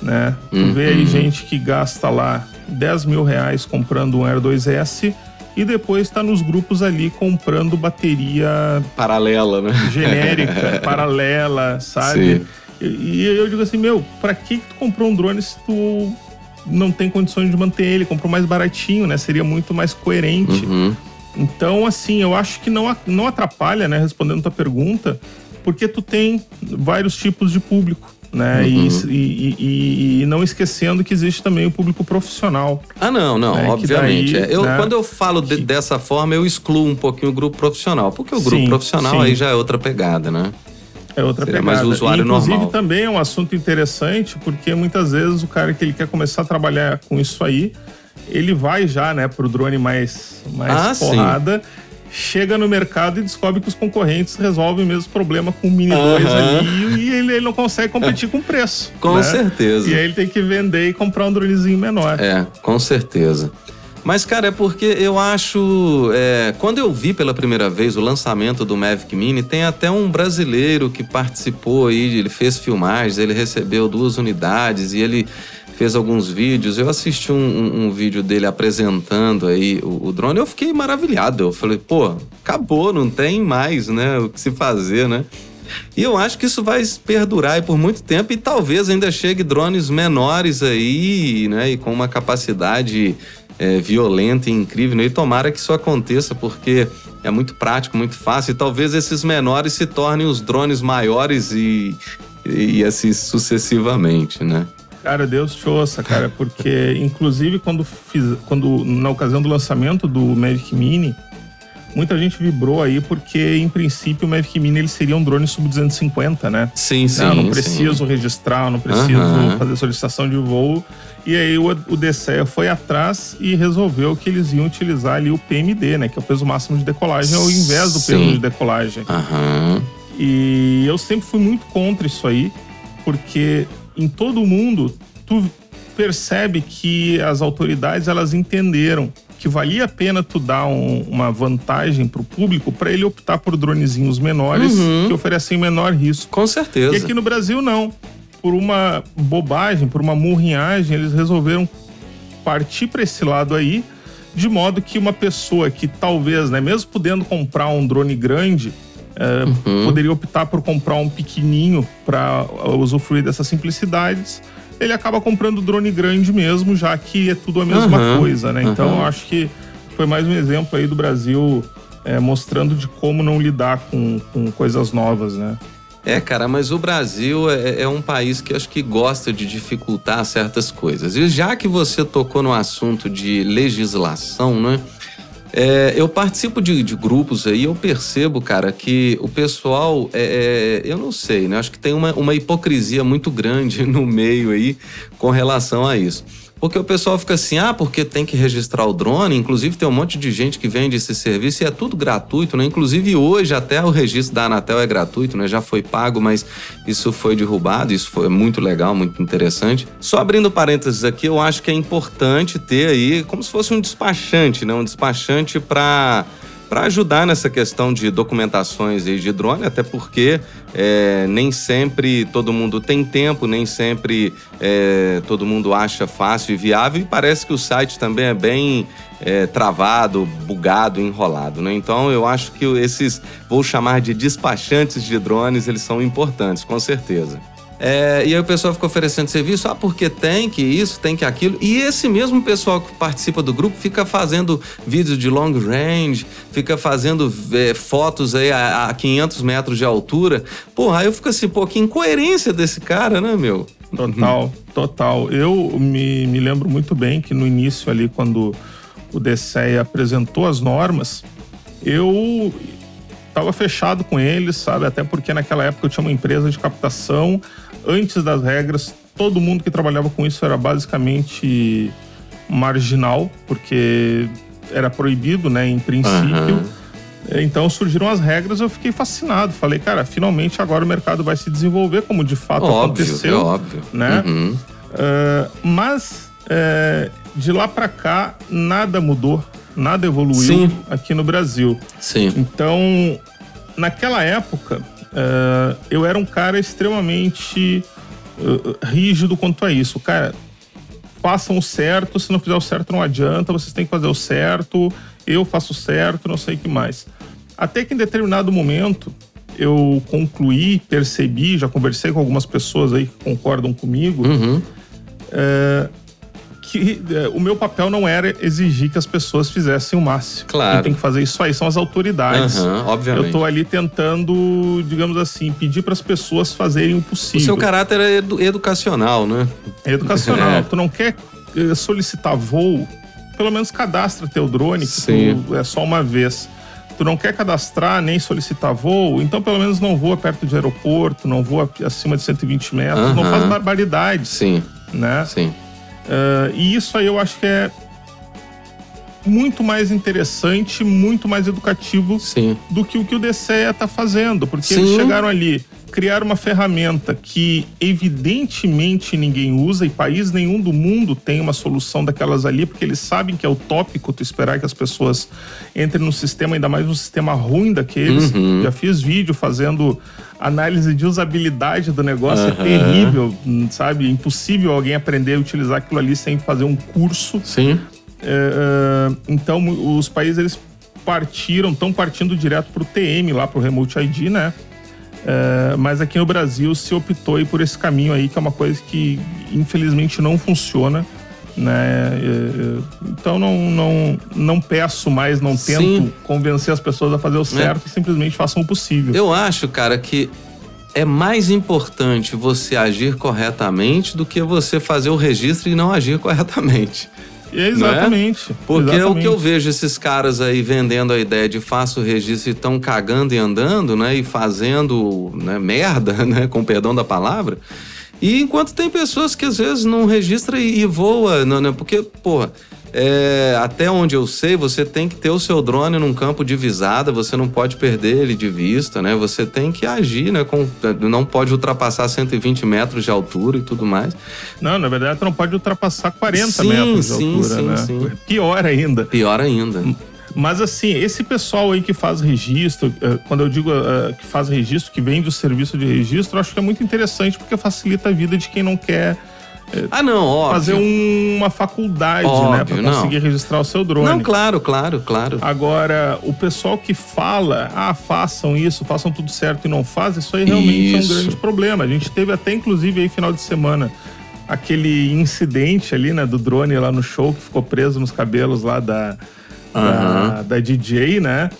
Né? Uhum. Tu vê aí gente que gasta lá 10 mil reais comprando um Air 2S e depois está nos grupos ali comprando bateria paralela, né? Genérica, paralela, sabe? E, e, eu digo assim, meu, para que, que tu comprou um drone se tu não tem condições de manter ele, comprou mais baratinho, né? Seria muito mais coerente. Uhum. Então, assim, eu acho que não, não atrapalha, né? Respondendo a tua pergunta, porque tu tem vários tipos de público. Né? Uhum. E, e, e, e, não esquecendo que existe também o público profissional. Ah, não, não, né? obviamente. Daí, eu, né? Quando eu falo de, dessa forma, eu excluo um pouquinho o grupo profissional, porque o grupo sim, profissional sim. aí já é outra pegada, né? É outra Seria pegada. Mais usuário Inclusive, normal. também é um assunto interessante, porque muitas vezes o cara que ele quer começar a trabalhar com isso aí, ele vai já, né, pro drone mais, mais ah, porrada. Sim. Chega no mercado e descobre que os concorrentes resolvem o mesmo problema com o Mini 2 ali e ele, ele, não consegue competir com preço. Com né? certeza. E aí ele tem que vender e comprar um dronezinho menor. É, com certeza. Mas, cara, é porque eu acho. É, quando eu vi pela primeira vez o lançamento do Mavic Mini, tem até um brasileiro que participou aí, ele fez filmagens, ele recebeu duas unidades e ele fez alguns vídeos. Eu assisti um, um, um vídeo dele apresentando aí o, o, drone, eu fiquei maravilhado. Eu falei, pô, acabou, não tem mais, né? O que se fazer, né? E eu acho que isso vai perdurar por muito tempo e talvez ainda chegue drones menores aí, né? E com uma capacidade é, violenta e incrível. Né? E tomara que isso aconteça, porque é muito prático, muito fácil. E talvez esses menores se tornem os drones maiores e, e assim sucessivamente, né? Cara, Deus te ouça, cara, porque inclusive quando fiz, quando na ocasião do lançamento do Mavic Mini, muita gente vibrou aí porque, em princípio, o Mavic Mini ele seria um drone sub-250, né? Sim, sim. Não, não preciso sim. registrar, não preciso uhum. fazer solicitação de voo. E aí o, o DCE foi atrás e resolveu que eles iam utilizar ali o PMD, né? Que é o peso máximo de decolagem, ao invés do peso de decolagem. Uhum. E eu sempre fui muito contra isso aí, porque em todo mundo, tu percebe que as autoridades elas entenderam que valia a pena tu dar um, uma vantagem para o público para ele optar por dronezinhos menores uhum. que oferecem menor risco. Com certeza. E aqui no Brasil não. Por uma bobagem, por uma murrinhagem, eles resolveram partir para esse lado aí, de modo que uma pessoa que talvez, né, mesmo podendo comprar um drone grande, é, uhum. poderia optar por comprar um pequenininho para usufruir dessas simplicidades ele acaba comprando drone grande mesmo, já que é tudo a mesma uhum, coisa, né? Então, eu acho que foi mais um exemplo aí do Brasil é, mostrando de como não lidar com, com coisas novas, né? É, cara, mas o Brasil é, é, um país que acho que gosta de dificultar certas coisas. E já que você tocou no assunto de legislação, né? É, eu participo de, de, grupos aí, eu percebo, cara, que o pessoal, é, é, eu não sei, né? Acho que tem uma, uma hipocrisia muito grande no meio aí com relação a isso. Porque o pessoal fica assim, ah, porque tem que registrar o drone. Inclusive, tem um monte de gente que vende esse serviço e é tudo gratuito, né? Inclusive, hoje até o registro da Anatel é gratuito, né? Já foi pago, mas isso foi derrubado. Isso foi muito legal, muito interessante. Só abrindo parênteses aqui, eu acho que é importante ter aí como se fosse um despachante, né? Um despachante para para ajudar nessa questão de documentações de drone, até porque é, nem sempre todo mundo tem tempo, nem sempre é, todo mundo acha fácil e viável, e parece que o site também é bem é, travado, bugado, enrolado. Né? Então eu acho que esses, vou chamar de despachantes de drones, eles são importantes, com certeza. É, e aí o pessoal fica oferecendo serviço, ah, porque tem que isso, tem que aquilo. E esse mesmo pessoal que participa do grupo fica fazendo vídeos de long range, fica fazendo é, fotos aí a, a 500 metros de altura. Porra, aí eu fico assim, pô, que incoerência desse cara, né, meu? Total, total. Eu me, me lembro muito bem que no início ali, quando o DCE apresentou as normas, eu estava fechado com eles, sabe? Até porque naquela época eu tinha uma empresa de captação antes das regras, todo mundo que trabalhava com isso era basicamente marginal, porque era proibido, né, em princípio. Uhum. Então surgiram as regras, eu fiquei fascinado. Falei, cara, finalmente agora o mercado vai se desenvolver como de fato óbvio, aconteceu, é óbvio. né? Uhum. Uh, mas uh, de lá para cá nada mudou, nada evoluiu Sim. aqui no Brasil. Sim. Então, naquela época, uh, eu era um cara extremamente uh, rígido quanto a isso. Cara, façam o certo, se não fizer o certo não adianta, vocês têm que fazer o certo, eu faço o certo, não sei o que mais. Até que em determinado momento eu concluí, percebi, já conversei com algumas pessoas aí que concordam comigo, uhum. uh, que é, o meu papel não era exigir que as pessoas fizessem o máximo. Claro. Quem tem que fazer isso aí são as autoridades. Uhum, obviamente. Eu tô ali tentando, digamos assim, pedir para as pessoas fazerem o possível. O seu caráter é edu educacional, né? É educacional. É. Tu não quer eh, solicitar voo, pelo menos cadastra teu drone, que Sim. É só uma vez. Tu não quer cadastrar nem solicitar voo, então pelo menos não voa perto de aeroporto, não voa acima de 120 metros, uhum. não faz barbaridade. Sim. Né? Sim. Uh, e isso aí eu acho que é muito mais interessante, muito mais educativo Sim. do que o que o DCE está fazendo. Porque Sim. eles chegaram ali, criaram uma ferramenta que evidentemente ninguém usa e país nenhum do mundo tem uma solução daquelas ali, porque eles sabem que é utópico tu esperar que as pessoas entrem no sistema, ainda mais um sistema ruim daqueles. Uhum. Já fiz vídeo fazendo análise de usabilidade do negócio uhum. é terrível, sabe? Impossível alguém aprender a utilizar aquilo ali sem fazer um curso. Sim. É, é, então, os países eles partiram, estão partindo direto para o TM, lá para o Remote ID, né? É, mas aqui no Brasil se optou por esse caminho aí, que é uma coisa que infelizmente não funciona. Né? É, é, então não, não, não peço mais, não tento Sim. convencer as pessoas a fazer o certo, é. simplesmente façam o possível. Eu acho, cara, que é mais importante você agir corretamente do que você fazer o registro e não agir corretamente. Exatamente. Né? Porque exatamente. é o que eu vejo esses caras aí vendendo a ideia de faço o registro e estão cagando e andando, né? E fazendo né, merda, né? Com perdão da palavra. E enquanto tem pessoas que às vezes não registra e, e voa, não, né? Porque, porra, é, até onde eu sei, você tem que ter o seu drone num campo de visada, você não pode perder ele de vista, né? Você tem que agir, né? Com, não pode ultrapassar 120 metros de altura e tudo mais. Não, na verdade, tu não pode ultrapassar 40 sim, metros de sim, altura, sim, né? Sim. Pior ainda. Pior ainda. Mas assim, esse pessoal aí que faz registro, eh, quando eu digo uh, que faz registro, que vende o serviço de registro, eu acho que é muito interessante porque facilita a vida de quem não quer uh, ah, não, óbvio. fazer um, uma faculdade, né, óbvio, né, para conseguir não. registrar o seu drone. Não, claro, claro, claro. Agora, o pessoal que fala, ah, façam isso, façam tudo certo e não faz, isso aí realmente isso. é um grande problema. A gente teve até, inclusive, aí final de semana aquele incidente ali, né, do drone lá no show que ficou preso nos cabelos lá da da, da DJ, né?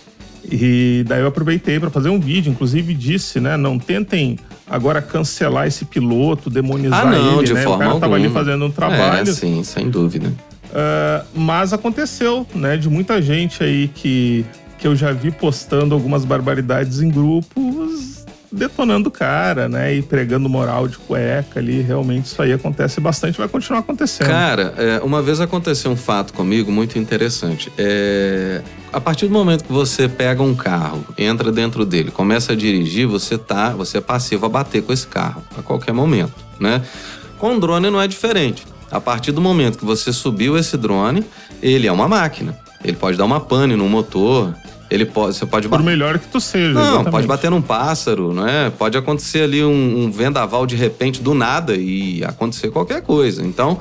E daí eu aproveitei para fazer um vídeo, inclusive disse, né? Não tentem agora cancelar esse piloto, demonizar ah, não, ele, de né? Forma o cara alguma. tava ali fazendo um trabalho. É, sim, sem dúvida. Uh, mas aconteceu, né? De muita gente aí que, que eu já vi postando algumas barbaridades em grupos detonando o cara, né? E pregando moral de cueca ali. Realmente isso aí acontece bastante vai continuar acontecendo. Cara, é, uma vez aconteceu um fato comigo muito interessante. É, a partir do momento que você pega um carro, entra dentro dele, começa a dirigir, você tá, você é passivo a bater com esse carro a qualquer momento, né? Com drone não é diferente. A partir do momento que você subiu esse drone, ele é uma máquina. Ele pode dar uma pane no motor, ele pode, você pode Por melhor que tu seja. Não, exatamente. pode bater num pássaro, não é? Pode acontecer ali um, um, vendaval de repente do nada e acontecer qualquer coisa. Então,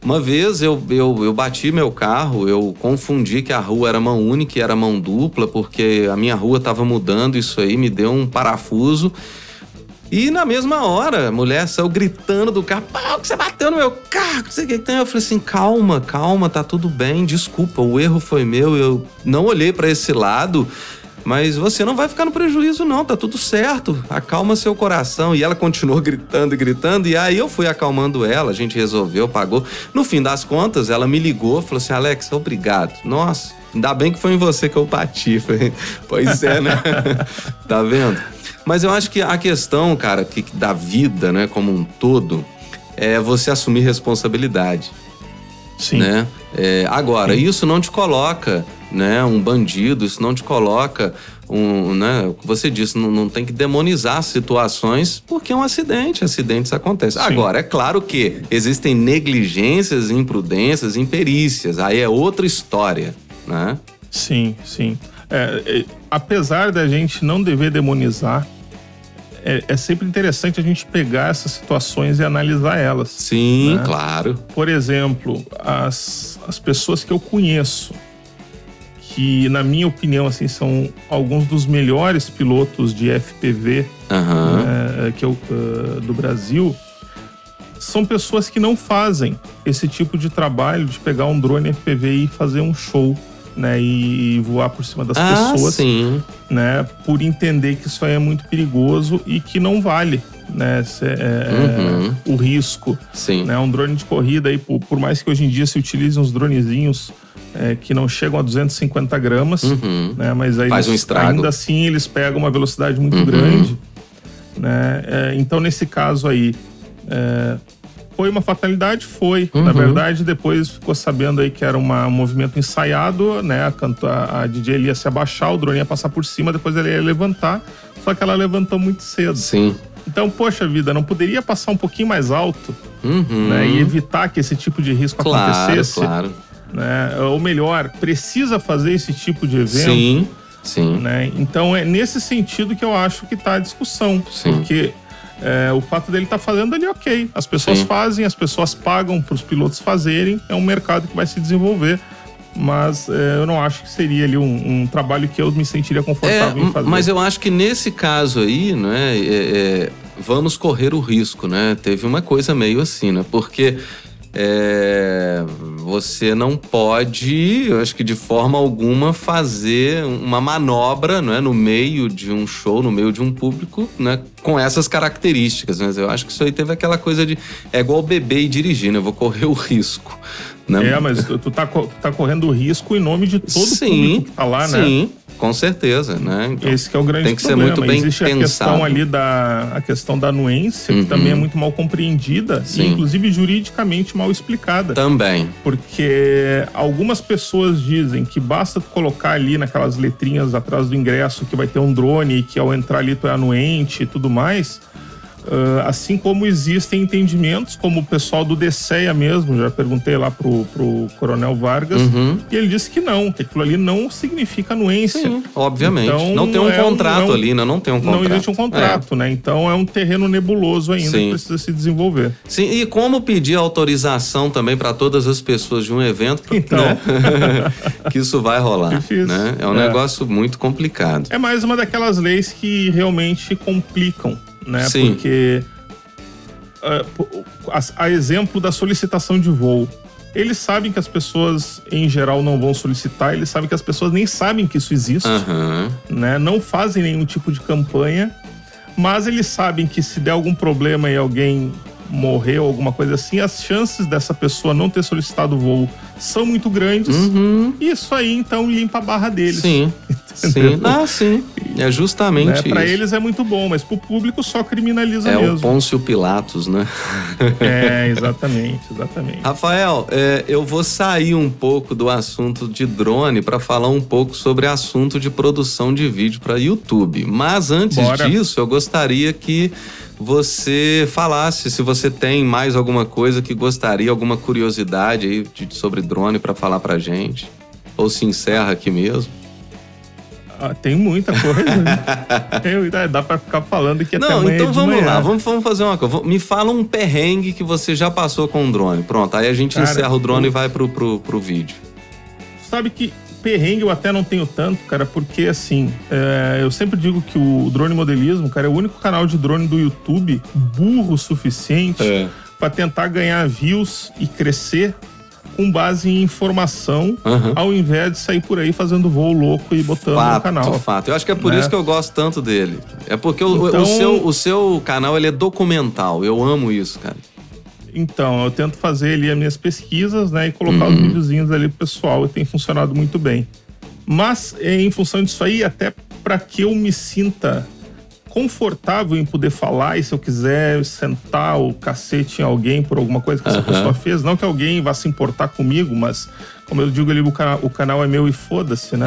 uma vez eu, eu, eu bati meu carro, eu confundi que a rua era mão única e era mão dupla, porque a minha rua estava mudando, isso aí me deu um parafuso. E na mesma hora, a mulher saiu gritando do carro: pau, que você bateu no meu carro, que você que tem. Eu falei assim: calma, calma, tá tudo bem, desculpa, o erro foi meu, eu não olhei para esse lado. Mas você não vai ficar no prejuízo, não, tá tudo certo. Acalma seu coração. E ela continuou gritando e gritando. E aí eu fui acalmando ela, a gente resolveu, pagou. No fim das contas, ela me ligou, falou assim: Alex, obrigado. Nossa, ainda bem que foi em você que eu bati. Falei, pois é, né? tá vendo? Mas eu acho que a questão, cara, que da vida, né, como um todo, é você assumir responsabilidade. Sim. Né? É, agora, Sim. isso não te coloca, né, um bandido, isso não te coloca um, né, você disse, não, não, tem que demonizar situações porque é um acidente, acidentes acontecem. Sim. Agora, é claro que existem negligências, imprudências, imperícias, aí é outra história, né? Sim, sim. É, é, apesar da gente não dever demonizar, é, é, sempre interessante a gente pegar essas situações e analisar elas. Sim, né? claro. Por exemplo, as, as pessoas que eu conheço, que na minha opinião assim são alguns dos melhores pilotos de FPV uhum. né, que eu, uh, do Brasil, são pessoas que não fazem esse tipo de trabalho de pegar um drone FPV e fazer um show né, e voar por cima das ah, pessoas, sim. né, por entender que isso aí é muito perigoso e que não vale, né, é, uhum. o risco, sim. né, um drone de corrida aí, por, por, mais que hoje em dia se utilizem uns dronezinhos é, que não chegam a 250 gramas, uhum. né, mas aí Faz um ainda assim eles pegam uma velocidade muito uhum. grande, né, é, então nesse caso aí é, foi uma fatalidade? Foi. Uhum. Na verdade, depois ficou sabendo aí que era uma, um movimento ensaiado, né? A, a, a DJ ia se abaixar, o drone ia passar por cima, depois ele ia levantar, só que ela levantou muito cedo. Sim. Então, poxa vida, não poderia passar um pouquinho mais alto uhum. né, e evitar que esse tipo de risco claro, acontecesse? Claro. Né? Ou melhor, precisa fazer esse tipo de evento? Sim, sim. Né? Então é nesse sentido que eu acho que está a discussão. Sim. Porque é, o fato dele estar tá fazendo ali, ok. As pessoas Sim. fazem, as pessoas pagam para os pilotos fazerem, é um mercado que vai se desenvolver. Mas é, eu não acho que seria ali um, um, trabalho que eu me sentiria confortável é, em fazer. Mas eu acho que nesse caso aí, né, é, é, vamos correr o risco, né? Teve uma coisa meio assim, né? Porque é, você não pode, eu acho que de forma alguma, fazer uma manobra né, no meio de um show, no meio de um público, né, com essas características. Mas eu acho que isso aí teve aquela coisa de. É igual beber e dirigir, né? Eu vou correr o risco. Né? É, mas tu, tá, tá correndo o risco em nome de todo sim, o público que tá lá, sim. né? Sim. Com certeza, né? Então, Esse que é o grande tem que problema. ser muito bem Existe pensado. a questão ali da a questão da anuência, Uhum. que também é muito mal compreendida Sim. e inclusive juridicamente mal explicada. Também. Porque algumas pessoas dizem que basta tu colocar ali naquelas letrinhas atrás do ingresso que vai ter um drone e que ao entrar ali tu é anuente e tudo mais. Ah, assim como existem entendimentos, como o pessoal do DCEA mesmo, já perguntei lá pro, pro Coronel Vargas, Uhum. e ele disse que não, que aquilo ali não significa anuência. Sim, obviamente. Então, não tem um é contrato é um- ali, né? Não tem um contrato. Não existe um contrato, né? Então é um terreno nebuloso ainda Sim. que precisa se desenvolver. É. Sim, e como pedir autorização também para todas as pessoas de um evento, Então. né? que isso vai rolar, Difícil. né? É um É. negócio muito complicado. É mais uma daquelas leis que realmente complicam, né? Sim. Porque ah, a, a exemplo da solicitação de voo. Eles sabem que as pessoas, em geral, não vão solicitar, eles sabem que as pessoas nem sabem que isso existe, Aham. né? Não fazem nenhum tipo de campanha, mas eles sabem que se der algum problema e alguém morrer ou alguma coisa assim, as chances dessa pessoa não ter solicitado o voo são muito grandes. Uhum. E isso aí, então, limpa a barra deles. Sim. Sim. Ah, sim. É justamente Né? isso. Para eles é muito bom, mas pro público só criminaliza É o mesmo. Pôncio Pilatos, né? É, exatamente, exatamente. Rafael, é, eu vou sair um pouco do assunto de drone para falar um pouco sobre assunto de produção de vídeo para YouTube. Mas antes Bora. disso, eu gostaria que você falasse se você tem mais alguma coisa que gostaria, alguma curiosidade aí de- sobre drone para falar pra gente. Ou se encerra aqui mesmo. Ah, tem muita coisa. né? Tem- dá- dá pra ficar falando que até Não, amanhã então vamos manhã. lá, vamos, vamos fazer uma coisa. Me fala um perrengue que você já passou com o drone. Pronto, aí a gente Cara, encerra o drone eu- e vai pro, pro, pro vídeo. Sabe que perrengue eu até não tenho tanto, cara, porque assim, é, eu sempre digo que o drone modelismo, cara, é o único canal de drone do YouTube burro o suficiente É. pra tentar ganhar views e crescer com base em informação, Aham. ao invés de sair por aí fazendo voo louco e botando no Fato, canal. fato. Eu acho que é por Né? isso que eu gosto tanto dele. É porque o, o Então- seu, o seu canal ele é documental. Eu amo isso, cara. Então, eu tento fazer ali as minhas pesquisas, né, e colocar os videozinhos ali pro pessoal e tem funcionado muito bem. Mas, eh, em função disso aí, até para que eu me sinta confortável em poder falar e se eu quiser sentar o cacete em alguém por alguma coisa que essa Aham. pessoa fez, não que alguém vá se importar comigo, mas como eu digo ali, o canal, o canal é meu e foda-se, né?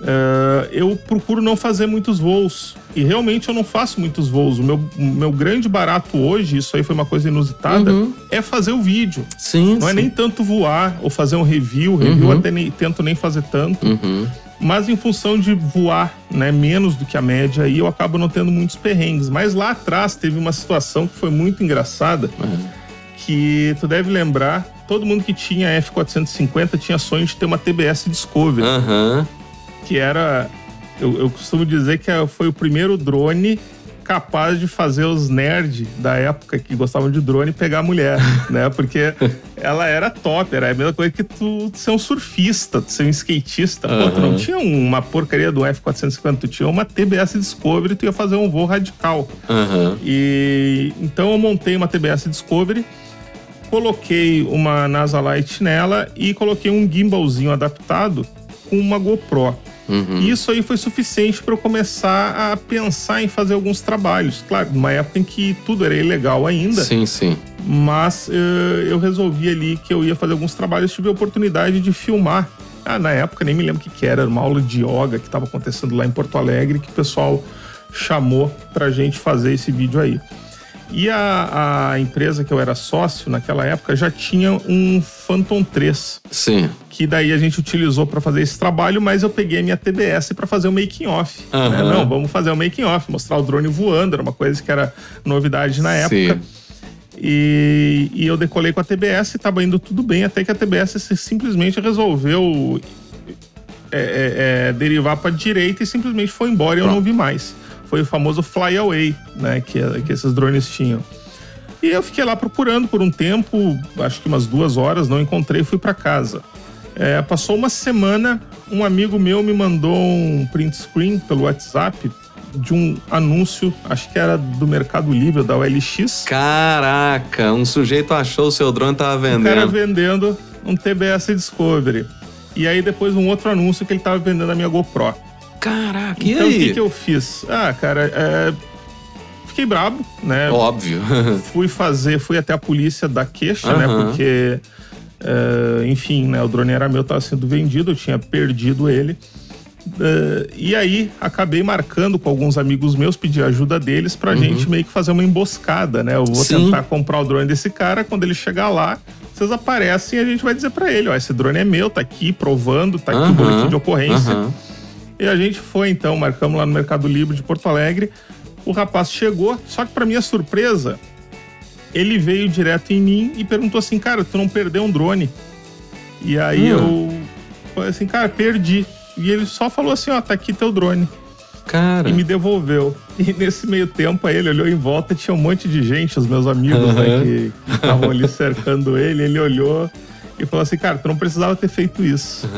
É, eu procuro não fazer muitos voos. E realmente eu não faço muitos voos. O meu, meu grande barato hoje, isso aí foi uma coisa inusitada, é fazer o vídeo. Sim, Não é sim. nem tanto voar ou fazer um review. Review Uhum. até nem, tento nem fazer tanto. Uhum. Mas em função de voar né, menos do que a média, aí eu acabo não tendo muitos perrengues. Mas lá atrás teve uma situação que foi muito engraçada. Que tu deve lembrar, todo mundo que tinha F450 tinha sonho de ter uma TBS Discovery Aham. que era. Eu, eu costumo dizer que foi o primeiro drone capaz de fazer os nerds da época que gostavam de drone pegar a mulher, né? Porque ela era top, era a mesma coisa que tu ser um surfista, tu ser um skatista. Pô, tu não tinha uma porcaria do F450, tu tinha uma TBS Discovery, tu ia fazer um voo radical. Aham. E então eu montei uma TBS Discovery, coloquei uma NASA Lite nela e coloquei um gimbalzinho adaptado com uma GoPro. Uhum. E isso aí foi suficiente para eu começar a pensar em fazer alguns trabalhos. Claro, numa época em que tudo era ilegal ainda, Sim, sim. mas eh, eu resolvi ali que eu ia fazer alguns trabalhos, tive a oportunidade de filmar. Ah, na época nem me lembro o que, que era, era uma aula de yoga que estava acontecendo lá em Porto Alegre, que o pessoal chamou pra gente fazer esse vídeo aí. E a, a empresa que eu era sócio naquela época já tinha um Phantom 3 Sim. que daí a gente utilizou para fazer esse trabalho, mas eu peguei a minha TBS para fazer o making off. Aham. né? Não, vamos fazer o making off, mostrar o drone voando, era uma coisa que era novidade na época. Sim. E, e eu decolei com a TBS e tava indo tudo bem, até que a TBS simplesmente resolveu é, é, é, derivar para direita e simplesmente foi embora e eu não vi mais. Foi o famoso fly away, né, que, que esses drones tinham. E eu fiquei lá procurando por um tempo, acho que umas duas horas, não encontrei, fui para casa. É, passou uma semana, um amigo meu me mandou um print screen pelo WhatsApp de um anúncio, acho que era do Mercado Livre, da OLX. Caraca, um sujeito achou o seu drone e tava O cara vendendo. vendendo um TBS Discovery. E aí depois um outro anúncio que ele tava vendendo a minha GoPro. Caraca, e então o aí? que, que eu fiz? Ah, cara, é, fiquei brabo, né? Óbvio. Fui fazer, fui até a polícia dar queixa, né? Aham. Porque, é, enfim, né? O drone era meu, tava sendo vendido, eu tinha perdido ele. É, e aí acabei marcando com alguns amigos meus, pedi ajuda deles pra gente meio que fazer uma emboscada, né? Eu vou Uhum. Sim. tentar comprar o drone desse cara, quando ele chegar lá, vocês aparecem e a gente vai dizer pra ele, ó, esse drone é meu, tá aqui provando, tá aqui o Aham, boletim de ocorrência. aham. E a gente foi então, marcamos lá no Mercado Livre de Porto Alegre. O rapaz chegou, só que para minha surpresa, ele veio direto em mim e perguntou assim: "Cara, tu não perdeu um drone?" E aí Hum. eu falei assim: "Cara, perdi". E ele só falou assim: "Ó, tá aqui teu drone". Cara. E me devolveu. E nesse meio tempo aí ele olhou em volta, tinha um monte de gente, os meus amigos né, Aham. que que estavam ali cercando ele, ele olhou e falou assim: "Cara, tu não precisava ter feito isso".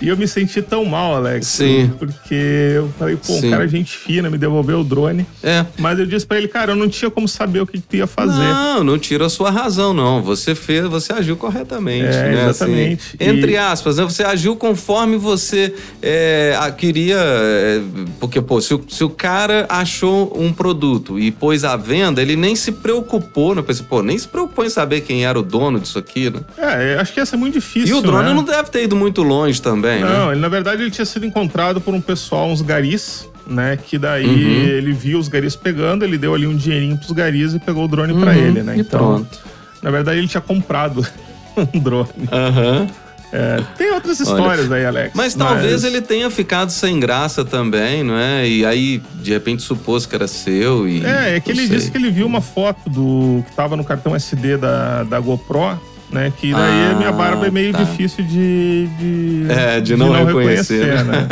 E eu me senti tão mal, Alex. Sim. Porque eu falei, pô, Sim. um cara é gente fina, me devolveu o drone. É. Mas eu disse pra ele, cara, eu não tinha como saber o que, que tu ia fazer. Não, não tira a sua razão, não. Você fez, você agiu corretamente, É, né? exatamente. Assim, entre E- aspas, né? Você agiu conforme você é, queria. é, porque, pô, se o, se o cara achou um produto e pôs à venda, ele nem se preocupou, né? Pensei, pô, nem se preocupou em saber quem era o dono disso aqui, né? É, acho que ia ser muito difícil. E o drone né? não deve ter ido muito longe também, né? Não, ele, na verdade ele tinha sido encontrado por um pessoal, uns garis, né? Que daí Uhum. ele viu os garis pegando, ele deu ali um dinheirinho pros garis e pegou o drone pra Uhum, ele, né? Então, pronto. na verdade ele tinha comprado um drone. Aham. É, tem outras histórias aí, Alex. Mas talvez ele tenha ficado sem graça também, não é? E aí, de repente, supôs que era seu e. É, é que ele sei. disse que ele viu uma foto do que tava no cartão SD da, da GoPro, né? Que daí Ah, a minha barba é meio tá. difícil de, de, É, de não reconhecer, né?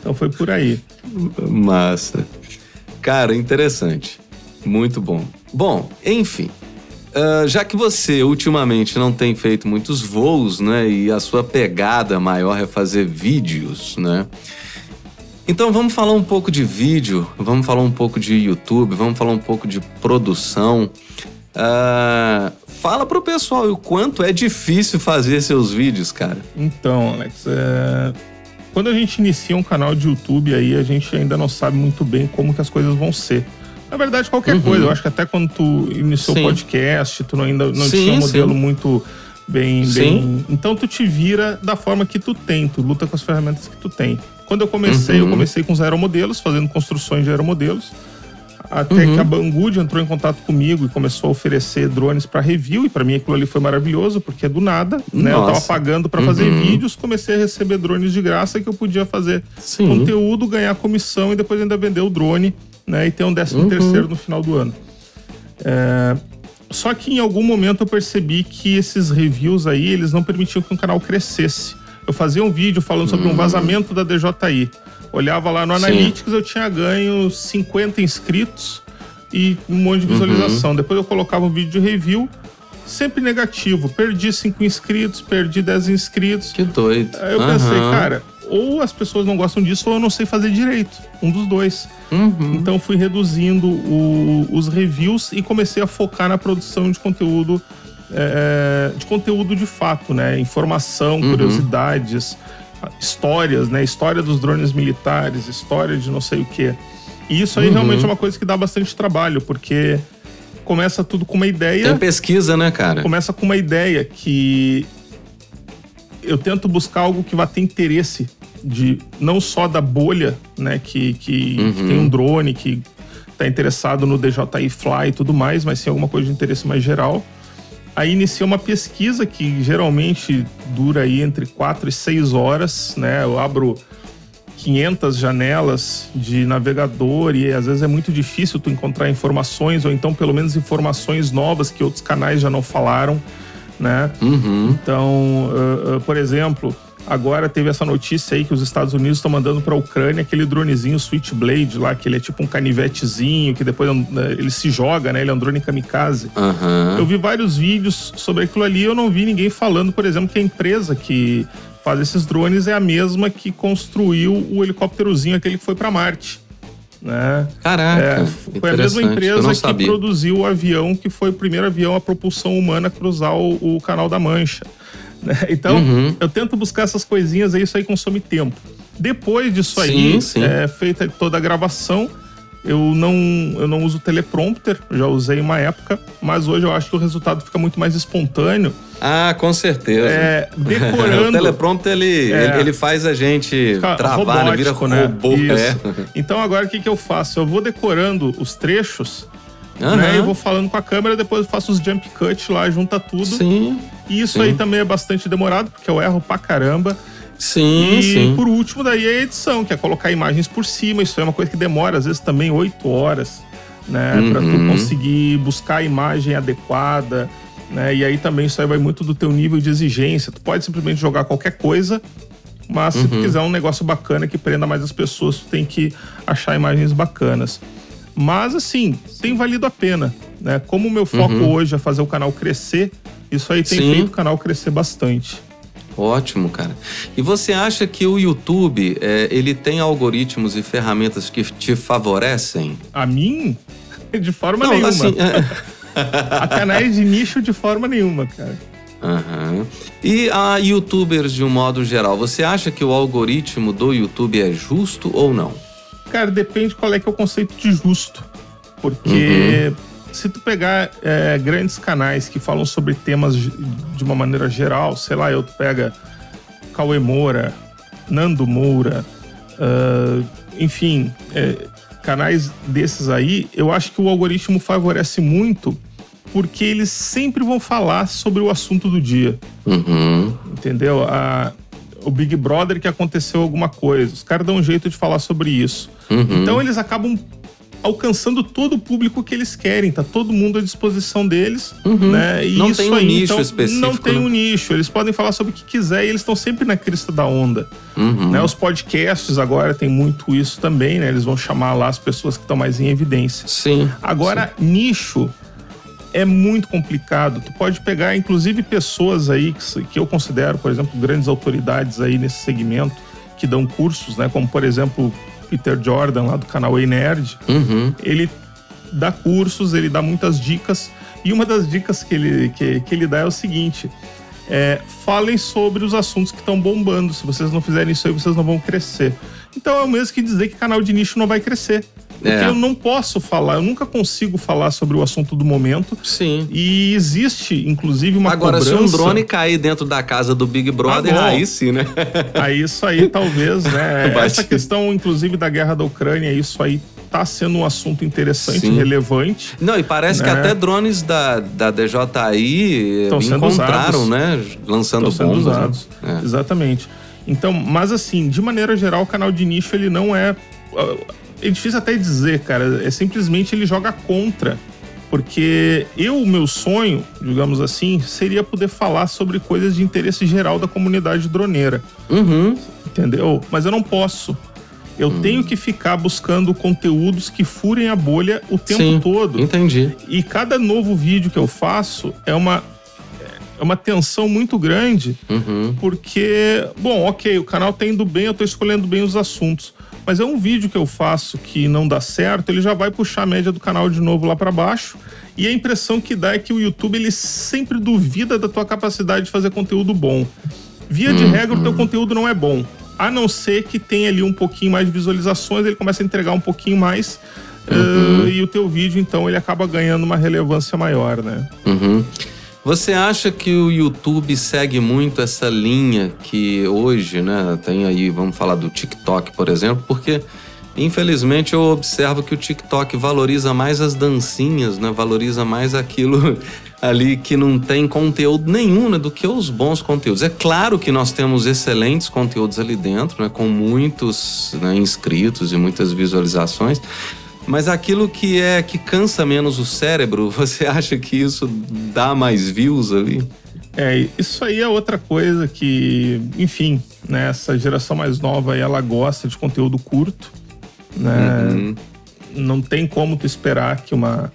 Então foi por aí. Massa. Cara, interessante. Muito bom. Bom, enfim. ah, já que você ultimamente não tem feito muitos voos, né? E a sua pegada maior é fazer vídeos, né? Então vamos falar um pouco de vídeo, vamos falar um pouco de YouTube, vamos falar um pouco de produção. Ah, fala pro pessoal o quanto é difícil fazer seus vídeos, cara. Então, Alex, é, quando a gente inicia um canal de YouTube aí, a gente ainda não sabe muito bem como que as coisas vão ser. Na verdade, qualquer Uhum. coisa. Eu acho que até quando tu iniciou o podcast, tu não- ainda não Sim, tinha um modelo sim. muito bem, Sim. bem. Então tu te vira da forma que tu tem, tu luta com as ferramentas que tu tem. Quando eu comecei, eu Uhum. comecei com os aeromodelos, fazendo construções de aeromodelos. Até Uhum. que a Banggood entrou em contato comigo e começou a oferecer drones para review. E para mim aquilo ali foi maravilhoso, porque do nada, né? Eu tava Nossa. pagando para fazer Uhum. vídeos, comecei a receber drones de graça que eu podia fazer Sim. conteúdo, ganhar comissão e depois ainda vender o drone, né? E ter um décimo Uhum. terceiro no final do ano. É, Só que em algum momento eu percebi que esses reviews aí, eles não permitiam que um canal crescesse. Eu fazia um vídeo falando sobre um vazamento da DJI. Olhava lá no Hum. Sim. Analytics, eu tinha ganho 50 inscritos e um monte de visualização. Uhum. Depois eu colocava um vídeo de review, sempre negativo. Perdi 5 inscritos, perdi 10 inscritos. Que doido. Aí eu pensei, Aham. cara, ou as pessoas não gostam disso ou eu não sei fazer direito. Um dos dois. Uhum. Então fui reduzindo o- os reviews e comecei a focar na produção de conteúdo é, de conteúdo de fato, né? Informação, Uhum. curiosidades, histórias, né? História dos drones militares, história de não sei o quê. E isso aí Uhum. realmente é uma coisa que dá bastante trabalho, porque começa tudo com uma ideia Tem pesquisa, né, cara? começa com uma ideia que eu tento buscar algo que vá ter interesse de não só da bolha, né, que, que, Uhum. que tem um drone que está interessado no DJI Fly e tudo mais, mas sim alguma coisa de interesse mais geral. Aí inicia uma pesquisa que geralmente dura aí entre 4 e 6 horas, né? Eu abro 500 janelas de navegador e às vezes é muito difícil tu encontrar informações ou então pelo menos informações novas que outros canais já não falaram, né? Uhum. Então, uh, uh, por exemplo, agora teve essa notícia aí que os Estados Unidos estão mandando para a Ucrânia aquele dronezinho Switchblade lá, que ele é tipo um canivetezinho, que depois um- ele se joga, né? Ele é um drone kamikaze. Aham. Eu vi vários vídeos sobre aquilo ali, eu não vi ninguém falando, por exemplo, que a empresa que faz esses drones é a mesma que construiu o helicópterozinho aquele que foi para Marte. Né? Caraca, É, foi a mesma empresa que sabia. produziu o avião que foi o primeiro avião a propulsão humana a cruzar o, o Canal da Mancha. Né? Então, Uhum. eu tento buscar essas coisinhas aí, isso aí consome tempo. Depois disso Sim, aí, sim. é feita toda a gravação. Eu não, eu não uso teleprompter, já usei uma época, mas hoje eu acho que o resultado fica muito mais espontâneo. Ah, com certeza. É, o decorando. teleprompter, ele, É. ele, faz a gente Fica travar, né? Vira né? robô. Isso. É. Então agora o que, que eu faço? Eu vou decorando os trechos, Aham. né? Eu vou falando com a câmera, depois eu faço os jump cut lá, junta tudo. Sim, E isso Sim. aí também é bastante demorado, porque eu erro pra caramba. sim, e sim. por último, daí é a edição, que é colocar imagens por cima. Isso é uma coisa que demora, às vezes, também oito horas, né? Pra tu Uhum. conseguir buscar a imagem adequada. Né? E aí também isso aí vai muito do teu nível de exigência. Tu pode simplesmente jogar qualquer coisa, mas se tu Uhum. quiser um negócio bacana que prenda mais as pessoas, tu tem que achar imagens bacanas. Mas assim, tem valido a pena. Né? Como o meu foco Uhum. hoje é fazer o canal crescer, isso aí tem Sim. feito o canal crescer bastante. Ótimo, cara. E você acha que o YouTube, é, ele tem algoritmos e ferramentas que te favorecem? A mim, de forma Não, nenhuma. assim, é, A canais de nicho de forma nenhuma, cara. Aham. E a youtubers de um modo geral, você acha que o algoritmo do YouTube é justo ou não? Cara, depende qual é que é o conceito de justo. Porque se tu pegar é, grandes canais que falam sobre temas de uma maneira geral, sei lá, eu tu pega Cauê Moura, Nando Moura, ah, enfim, é, canais desses aí, eu acho que o algoritmo favorece muito porque eles sempre vão falar sobre o assunto do dia Uhum. entendeu? A, o Big Brother que aconteceu alguma coisa. Os caras dão um jeito de falar sobre isso. Uhum. Então eles acabam alcançando todo o público que eles querem, tá todo mundo à disposição deles, né? E Uhum. Não isso tem um aí, nicho então, específico, Não tem né? um nicho, eles podem falar sobre o que quiser e eles estão sempre na crista da onda, Uhum. né? Os podcasts agora tem muito isso também, né? Eles vão chamar lá as pessoas que estão mais em evidência. Sim. Agora, nicho é muito complicado. Tu pode pegar, inclusive, pessoas aí que, que eu considero, por exemplo, grandes autoridades aí nesse segmento, que dão cursos, né? Como, por exemplo, Peter Jordan, lá do canal Ei Nerd. Uhum. Ele dá cursos, ele dá muitas dicas. E uma das dicas que ele, que, que ele dá é o seguinte: é, falem sobre os assuntos que estão bombando. Se vocês não fizerem isso aí, vocês não vão crescer. Então é o mesmo que dizer que canal de nicho não vai crescer. Porque É. eu não posso falar, eu nunca consigo falar sobre o assunto do momento. Sim. E existe, inclusive, uma Agora, cobrança. se um drone cair dentro da casa do Big Brother, Ah, aí sim, né? Aí isso aí, talvez, né? Bate. Essa questão, inclusive, da guerra da Ucrânia, isso aí tá sendo um assunto interessante, Sim. relevante. Não, e parece que Né? até drones da, da DJI Tão encontraram, né? Lançando sendo bombas. né? usados. É. Exatamente. Então, mas assim, de maneira geral, o canal de nicho, ele não é. É difícil até dizer, cara. É simplesmente ele joga contra. Porque eu, o meu sonho, digamos assim, seria poder falar sobre coisas de interesse geral da comunidade droneira. Uhum. entendeu? Mas eu não posso. Eu Hum. tenho que ficar buscando conteúdos que furem a bolha o tempo Sim. todo. Entendi. E cada novo vídeo que eu faço é uma é uma tensão muito grande, Uhum. porque, bom, ok, o canal tá indo bem, eu tô escolhendo bem os assuntos. Mas é um vídeo que eu faço que não dá certo, ele já vai puxar a média do canal de novo lá para baixo. E a impressão que dá é que o YouTube ele sempre duvida da tua capacidade de fazer conteúdo bom. Via de regra, o teu conteúdo não é bom. A não ser que tenha ali um pouquinho mais de visualizações, ele começa a entregar um pouquinho mais. eh, e o teu vídeo, então, ele acaba ganhando uma relevância maior, né? Uhum. Você acha que o YouTube segue muito essa linha que hoje, né, tem aí, vamos falar do TikTok, por exemplo, porque infelizmente eu observo que o TikTok valoriza mais as dancinhas, né, valoriza mais aquilo ali que não tem conteúdo nenhum, né, do que os bons conteúdos. É claro que nós temos excelentes conteúdos ali dentro, né, com muitos né, inscritos e muitas visualizações, mas aquilo que é que cansa menos o cérebro, você acha que isso dá mais views ali? É, isso aí é outra coisa que, enfim, né, essa geração mais nova aí, ela gosta de conteúdo curto, né? Uhum. Não tem como tu esperar que uma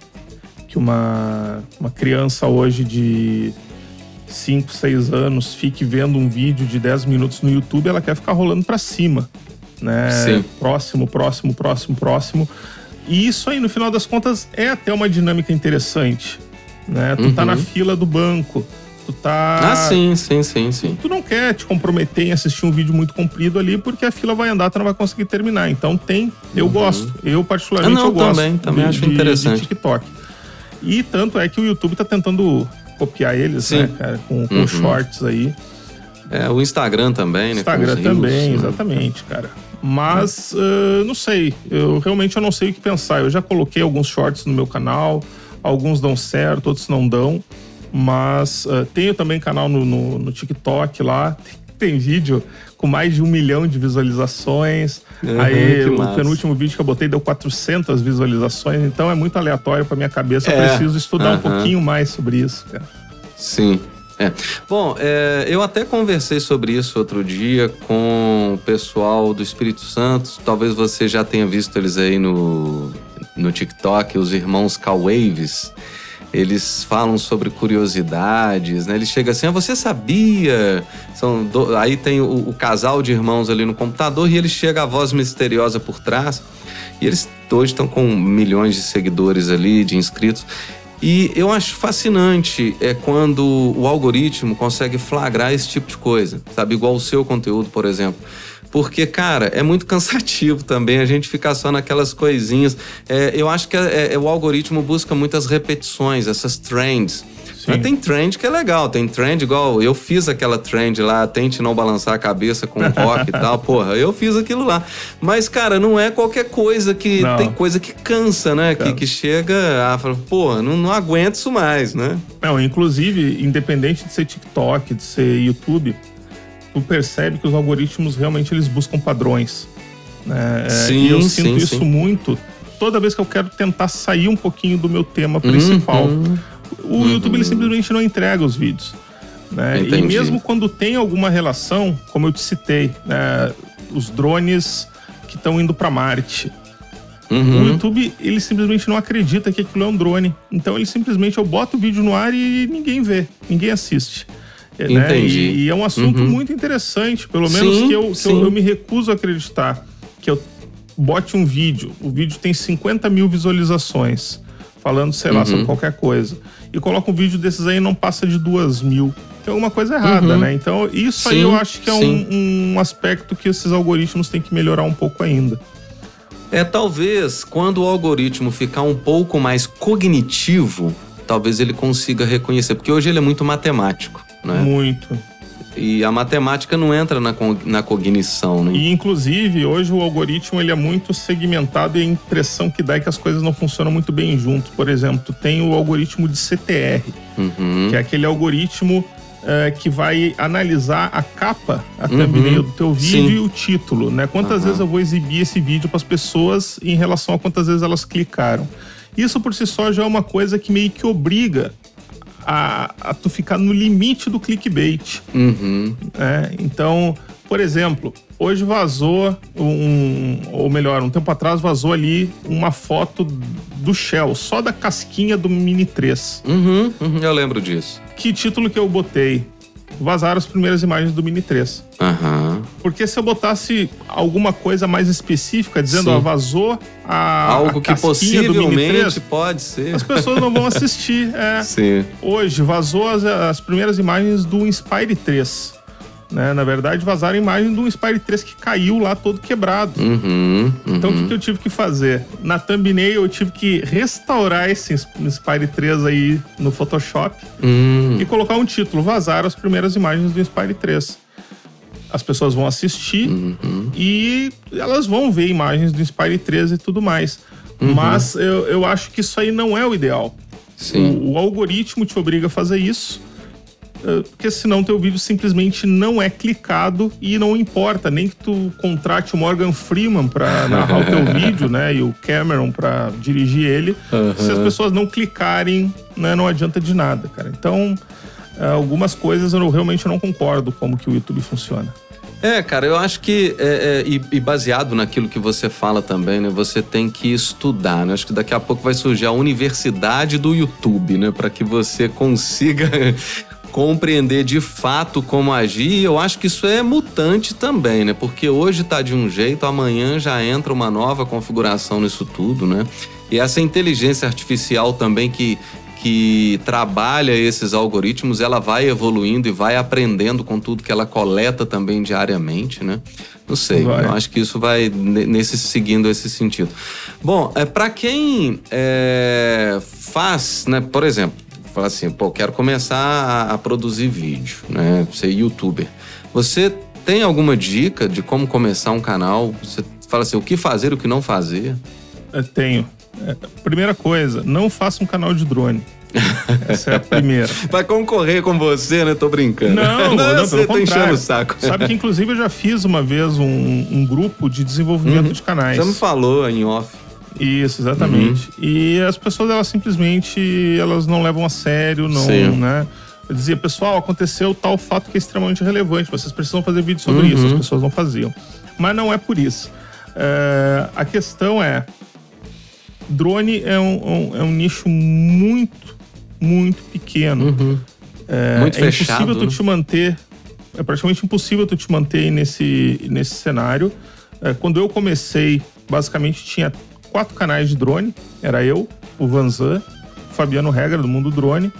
que uma, uma criança hoje de 5, 6 anos fique vendo um vídeo de 10 minutos no YouTube, ela quer ficar rolando pra cima, né? Sim. Próximo, próximo, próximo, próximo. E isso aí, no final das contas, é até uma dinâmica interessante, né? Tu tá Uhum. na fila do banco, tu tá Ah, sim, sim, sim, sim. tu não quer te comprometer em assistir um vídeo muito comprido ali, porque a fila vai andar, tu não vai conseguir terminar. Então tem, eu gosto. Eu particularmente Uhum. Ah, não, eu gosto. também, também de- acho interessante. De TikTok. E tanto é que o YouTube tá tentando copiar eles, Sim. né, cara, com, com Uhum. shorts aí. É, o Instagram também, né? Instagram também, né? exatamente, cara. Mas, ah, não sei. Eu realmente eu não sei o que pensar. Eu já coloquei alguns shorts no meu canal. Alguns dão certo, outros não dão. Mas ah, tenho também canal no, no, no TikTok lá. Tem, vídeo com mais de um milhão de visualizações. Uhum, Aí o massa. penúltimo vídeo que eu botei deu 400 visualizações. Então é muito aleatório pra minha cabeça. Eu É, preciso estudar um aham. pouquinho mais sobre isso, cara. Sim. É. Bom, é, eu até conversei sobre isso outro dia com o pessoal do Espírito Santo. Talvez você já tenha visto eles aí no, no TikTok, os irmãos K-Waves. eles falam sobre curiosidades, né? Eles chegam assim, ah, você sabia? São do... Aí tem o, o, casal de irmãos ali no computador e ele chega a voz misteriosa por trás. E eles hoje estão com milhões de seguidores ali, de inscritos. E eu acho fascinante é quando o algoritmo consegue flagrar esse tipo de coisa, sabe? Igual o seu conteúdo, por exemplo. Porque, cara, é muito cansativo também a gente ficar só naquelas coisinhas. É, eu acho que é, é, o algoritmo busca muitas repetições, essas trends. Mas tem trend que é legal, tem trend igual eu fiz aquela trend lá, tente não balançar a cabeça com rock e tal, porra, eu fiz aquilo lá. Mas, cara, não é qualquer coisa que. Não. Tem coisa que cansa, né? Que, que chega a falar, porra, não, não aguento isso mais, né? Não, inclusive, independente de ser TikTok, de ser YouTube, tu percebe que os algoritmos realmente eles buscam padrões. Né? É, sim, e eu sinto sim, isso sim. muito toda vez que eu quero tentar sair um pouquinho do meu tema principal. Uhum. O uhum. YouTube ele simplesmente não entrega os vídeos. Né? E mesmo quando tem alguma relação, como eu te citei, né? os drones que estão indo para Marte. Uhum. O YouTube, ele simplesmente não acredita que aquilo é um drone. Então ele simplesmente eu boto o vídeo no ar e ninguém vê, ninguém assiste. É, né? E, e, é um assunto uhum. muito interessante, pelo menos sim, que, eu, que eu, eu, me recuso a acreditar que eu bote um vídeo, o vídeo tem 50 mil visualizações, falando, sei lá, uhum. sobre qualquer coisa, e coloca um vídeo desses aí e não passa de duas mil. Tem alguma coisa errada, uhum. né? Então, isso sim, aí eu acho que é um, um aspecto que esses algoritmos têm que melhorar um pouco ainda. É, talvez quando o algoritmo ficar um pouco mais cognitivo, talvez ele consiga reconhecer, porque hoje ele é muito matemático né? Muito. E a matemática não entra na, na cognição, né? E, inclusive, hoje o algoritmo ele é muito segmentado e a impressão que dá é que as coisas não funcionam muito bem junto. Por exemplo, tem o algoritmo de CTR, uhum. que é aquele algoritmo é, que vai analisar a capa, a thumbnail uhum. do teu vídeo Sim. e o título, né? Quantas uhum. vezes eu vou exibir esse vídeo para as pessoas em relação a quantas vezes elas clicaram. Isso por si só já é uma coisa que meio que obriga a, a tu ficar no limite do clickbait. Uhum. É, então, por exemplo, hoje vazou um. Ou melhor, um tempo atrás vazou ali uma foto do Shell, só da casquinha do Mini 3. Uhum, uhum, eu lembro disso. Que título que eu botei? Vazaram as primeiras imagens do Mini 3. Uhum. Porque se eu botasse alguma coisa mais específica, dizendo, ó, vazou a. Algo a que possivelmente 3, pode ser. As pessoas não vão assistir. É. Sim. Hoje, vazou as, as primeiras imagens do Inspire 3. Né? Na verdade, vazaram a imagem de um Spire 3 que caiu lá todo quebrado. Uhum, uhum. Então, o que, que, eu tive que fazer? Na thumbnail, eu tive que restaurar esse Spire 3 aí no Photoshop uhum. e colocar um título: Vazaram as primeiras imagens do Spire 3. As pessoas vão assistir uhum. e elas vão ver imagens do Spire 3 e tudo mais. Uhum. Mas eu, eu acho que isso aí não é o ideal. O, o algoritmo te obriga a fazer isso porque senão teu vídeo simplesmente não é clicado e não importa, nem que tu contrate o Morgan Freeman para narrar o teu vídeo, né, e o Cameron para dirigir ele, uhum. se as pessoas não clicarem, né, não adianta de nada, cara. Então, eh, algumas coisas eu realmente não concordo como que o YouTube funciona. É, cara, eu acho que, é, é, e, e, baseado naquilo que você fala também, né, você tem que estudar, né? Acho que daqui a pouco vai surgir a universidade do YouTube, né, para que você consiga compreender de fato como agir, eu acho que isso é mutante também, né? Porque hoje tá de um jeito, amanhã já entra uma nova configuração nisso tudo, né? E essa inteligência artificial também que, que trabalha esses algoritmos, ela vai evoluindo e vai aprendendo com tudo que ela coleta também diariamente, né? Não sei, vai. eu acho que isso vai nesse seguindo esse sentido. Bom, é para quem é, faz, né? Por exemplo, fala assim, pô, quero começar a, a produzir vídeo, né? Ser youtuber. Você tem alguma dica de como começar um canal? Você fala assim, o que fazer, o que não fazer? Eu tenho. É, primeira coisa, não faça um canal de drone. Essa é a primeira. Vai concorrer com você, né? Tô brincando. Não, não, não você tá enchendo o saco. Sabe que, inclusive, eu já fiz uma vez um, um grupo de desenvolvimento uhum. de canais. Você me falou em off. Isso, exatamente. Uhum. E as pessoas, elas simplesmente elas não levam a sério, não, Sim. né? Eu dizia, pessoal, aconteceu tal fato que é extremamente relevante, vocês precisam fazer vídeo sobre uhum. isso. As pessoas não faziam. Mas não é por isso. É, a questão é, drone é um, um, é um nicho muito muito pequeno. Uhum. É, Muito é fechado, impossível tu né? te manter. É praticamente impossível tu te manter nesse, nesse cenário. É, quando eu comecei, basicamente tinha quatro canais de drone. Era eu, o Vanzan, o Fabiano Regra, do Mundo Drone,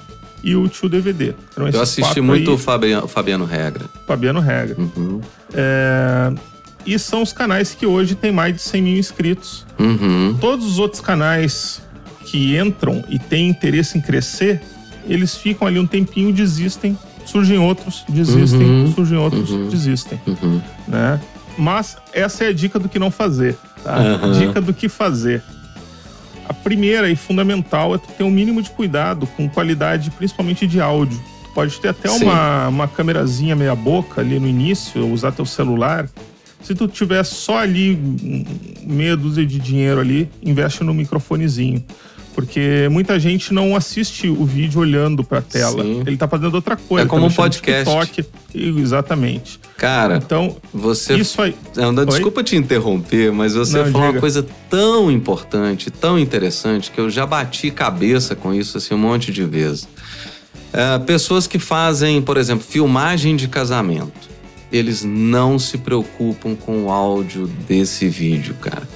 e o Tio DVD. Eram Eu assisti muito aí, o Fabiano, Fabiano Regra. Fabiano Regra. Uhum. É, e são os canais que hoje tem mais de 100 mil inscritos. Uhum. Todos os outros canais que entram e têm interesse em crescer, eles ficam ali um tempinho, desistem, surgem outros, desistem, Uhum. surgem outros, Uhum. desistem, Uhum. né? Mas essa é a dica do que não fazer, tá? Aham. Dica do que fazer. A primeira e fundamental é tu ter um mínimo de cuidado com qualidade, principalmente de áudio. Tu pode ter até Sim. uma, uma câmerazinha meia boca ali no início, usar teu celular. Se tu tiver só ali meia dúzia de dinheiro ali, investe no microfonezinho. Porque muita gente não assiste o vídeo olhando pra tela. Sim. Ele tá fazendo outra coisa. É como tá um podcast. TikTok. Exatamente. Cara, Então, você. isso aí. Não, não, desculpa te interromper, mas você Não, falou uma diga. coisa tão importante, tão interessante, que eu já bati cabeça com isso assim, um monte de vezes. É, pessoas que fazem, por exemplo, filmagem de casamento. Eles não se preocupam com o áudio desse vídeo, cara.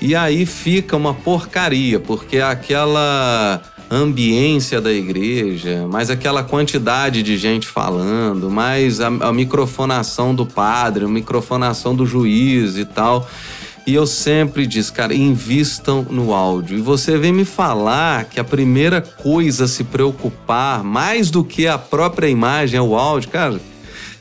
E aí fica uma porcaria, porque aquela ambiência da igreja, mais aquela quantidade de gente falando, mais a, a microfonação do padre, a microfonação do juiz e tal. E eu sempre disse, cara, invistam no áudio. E você vem me falar que a primeira coisa a se preocupar, mais do que a própria imagem, é o áudio, cara.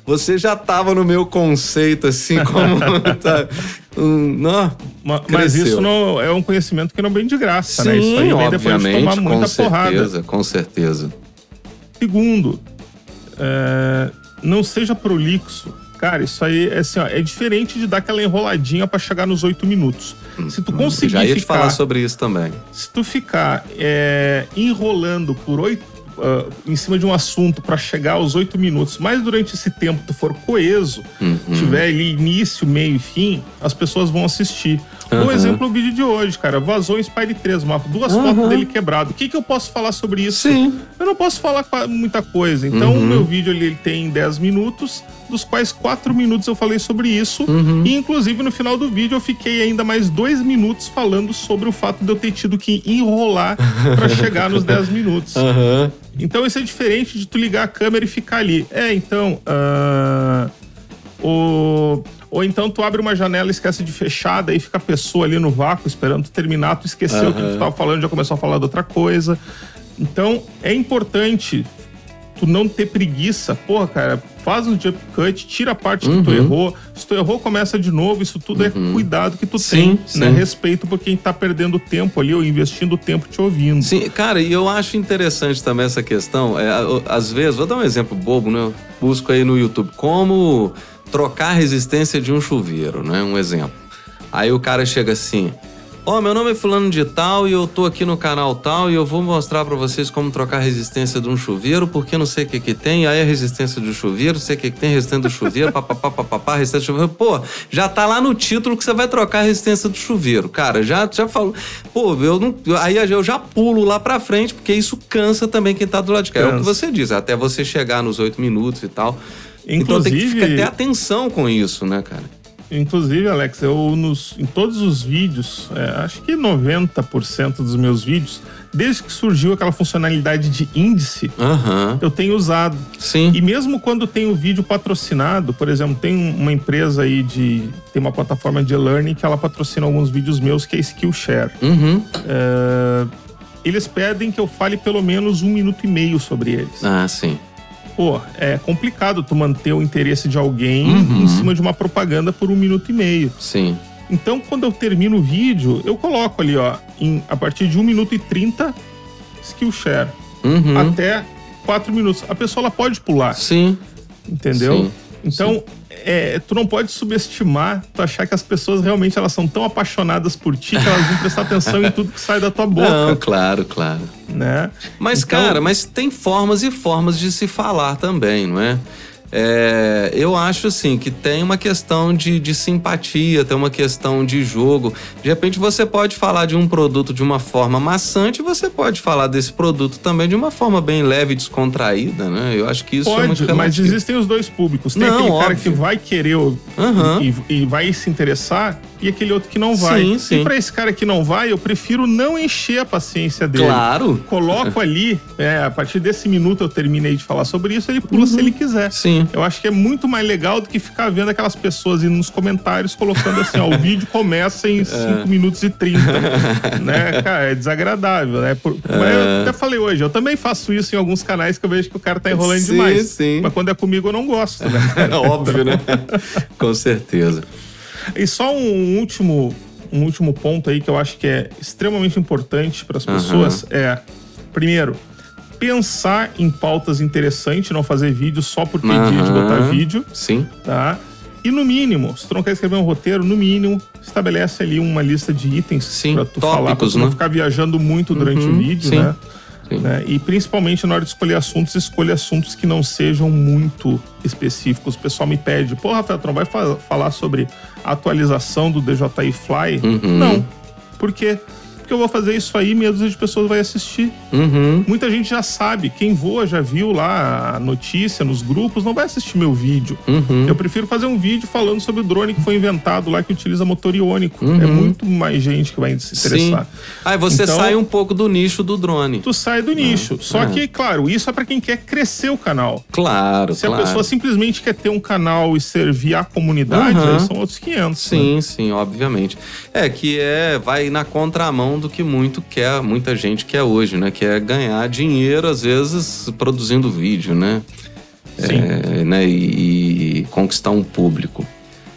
Você já tava no meu conceito, assim, como. tá, um, não, Ma- Mas isso não é um conhecimento que não vem de graça, né? Isso Sim, aí vem depois de obviamente, tomar com muita porrada. certeza, com certeza. Segundo, é, não seja prolixo. Cara, isso aí é assim, ó, é diferente de dar aquela enroladinha pra chegar nos oito minutos. Se tu conseguir Hum, Já ia te ficar, falar sobre isso também. se tu ficar é, enrolando por oito ah, em cima de um assunto pra chegar aos oito minutos, mas durante esse tempo tu for coeso, Uhum. tiver ali início, meio e fim, as pessoas vão assistir. Um Aham. exemplo é o vídeo de hoje, cara. Vazou em Spire 3, uma, duas Aham. fotos dele quebrado. O que, que eu posso falar sobre isso? Sim. Eu não posso falar muita coisa. Então, Uhum. o meu vídeo ali, ele tem 10 minutos, dos quais 4 minutos eu falei sobre isso. Uhum. E, inclusive, no final do vídeo, eu fiquei ainda mais 2 minutos falando sobre o fato de eu ter tido que enrolar pra chegar nos 10 minutos. Então, isso é diferente de tu ligar a câmera e ficar ali. É, então. ah, o... Ou então tu abre uma janela e esquece de fechar, daí fica a pessoa ali no vácuo esperando tu terminar, tu esqueceu o que tu tava falando, já começou a falar de outra coisa. Então é importante tu não ter preguiça. Porra, cara, faz um jump cut, tira a parte que tu Uhum. errou. Se tu errou, começa de novo. Isso tudo é cuidado que tu Sim, tem, né? sim. Respeito por quem tá perdendo tempo ali ou investindo tempo te ouvindo. Sim, cara, e eu acho interessante também essa questão. É, às vezes, vou dar um exemplo bobo, né? Eu busco aí no YouTube como trocar a resistência de um chuveiro, né? Um exemplo. Aí o cara chega assim: Ó, meu nome é Fulano de Tal e eu tô aqui no canal tal e eu vou mostrar pra vocês como trocar a resistência de um chuveiro, porque não sei o que que tem, aí a resistência do chuveiro, sei o que que tem, resistência do chuveiro, papapá, papapá, resistência do chuveiro. Pô, já tá lá no título que você vai trocar a resistência do chuveiro. Cara, já, já falou. Pô, eu não. Aí eu já pulo lá pra frente, porque isso cansa também quem tá do lado de cá. É o que Cansa. você diz, até você chegar nos oito minutos e tal. Então tem que Inclusive- ficar até atenção com isso, né, cara? Inclusive, Alex, eu nos, em todos os vídeos, é, acho que 90% dos meus vídeos, desde que surgiu aquela funcionalidade de índice, Aham. eu tenho usado. Sim. E mesmo quando tem o vídeo patrocinado, por exemplo, tem um- uma empresa aí de. tem uma plataforma de e-learning que ela patrocina alguns vídeos meus, que é Skillshare. Uhum. É, eles pedem que eu fale pelo menos um minuto e meio sobre eles. Ah, sim. Pô, é complicado tu manter o interesse de alguém Uhum. em cima de uma propaganda por um minuto e meio. Sim. Então, quando eu termino o vídeo, eu coloco ali, ó, em, a partir de 1 minuto e 30, Skillshare. Uhum. Até 4 minutos. A pessoa ela pode pular, Sim. entendeu? Sim, Então, é, tu não pode subestimar, tu achar que as pessoas realmente elas são tão apaixonadas por ti que elas vão prestar atenção em tudo que sai da tua boca, Não, claro, claro. né? Mas, Então- cara, mas tem formas e formas de se falar também, não é? É, eu acho assim que tem uma questão de, de simpatia, tem uma questão de jogo. De repente você pode falar de um produto de uma forma maçante, você pode falar desse produto também de uma forma bem leve e descontraída, né? Eu acho que isso pode, é muito mas relativo. existem os dois públicos. Tem Não, aquele cara óbvio. que vai querer o- Aham. e, e vai se interessar e aquele outro que não vai. Sim, sim. E pra esse cara que não vai, eu prefiro não encher a paciência dele. Claro. Coloco ali, é, a partir desse minuto eu terminei de falar sobre isso, ele pula se ele quiser. Uhum. Sim. Eu acho que é muito mais legal do que ficar vendo aquelas pessoas indo nos comentários colocando assim, ó, o vídeo começa É. em 5 minutos e 30. né, cara, é desagradável, né? Por- Mas eu até falei hoje, eu também faço isso em alguns canais que eu vejo que o cara tá enrolando Sim, demais. sim. Mas quando é comigo eu não gosto, né? É óbvio, né? Com certeza. E só um último, um último ponto aí que eu acho que é extremamente importante para as Aham. pessoas é, primeiro, pensar em pautas interessantes, não fazer vídeo só por ter dia de botar vídeo, Sim. tá? E no mínimo, se tu não quer escrever um roteiro, no mínimo, estabelece ali uma lista de itens Sim, pra tu falar, pra tópicos, tu não né? ficar viajando muito durante Uhum, o vídeo, sim, né? Né? E principalmente na hora de escolher assuntos, escolha assuntos que não sejam muito específicos. O pessoal me pede, pô, Rafael, tu não vai fa- falar sobre atualização do DJI Fly? Uhum. Não. Por quê? Porque eu vou fazer isso aí, meia dúzia de pessoas vai assistir. Uhum. Muita gente já sabe, quem voa já viu lá a notícia nos grupos, não vai assistir meu vídeo. Uhum. Eu prefiro fazer um vídeo falando sobre o drone que foi inventado lá, que utiliza motor iônico. Uhum. É muito mais gente que vai se Sim. interessar. Aí você Então- sai um pouco do nicho do drone. Tu sai do nicho. Só é. que, claro, isso é pra quem quer crescer o canal. Claro, Se claro. a pessoa simplesmente quer ter um canal e servir a comunidade, aí são outros 500. Sim, né? sim, obviamente. É que é vai na contramão do que muito quer, muita gente quer hoje, né? Que é ganhar dinheiro às vezes produzindo vídeo, né? Sim. É, né? E, e conquistar um público.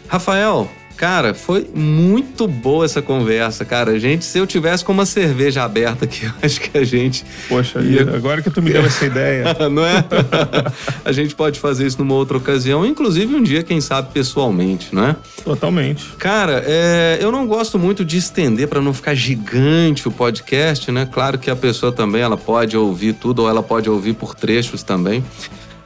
Rafael, cara, foi muito boa essa conversa, cara. Gente, se eu tivesse com uma cerveja aberta aqui, eu acho que a gente Poxa, eu- agora que tu me deu essa ideia. não é? a gente pode fazer isso numa outra ocasião, inclusive um dia, quem sabe, pessoalmente, não é? Totalmente. Cara, é, eu não gosto muito de estender para não ficar gigante o podcast, né? Claro que a pessoa também ela pode ouvir tudo ou ela pode ouvir por trechos também.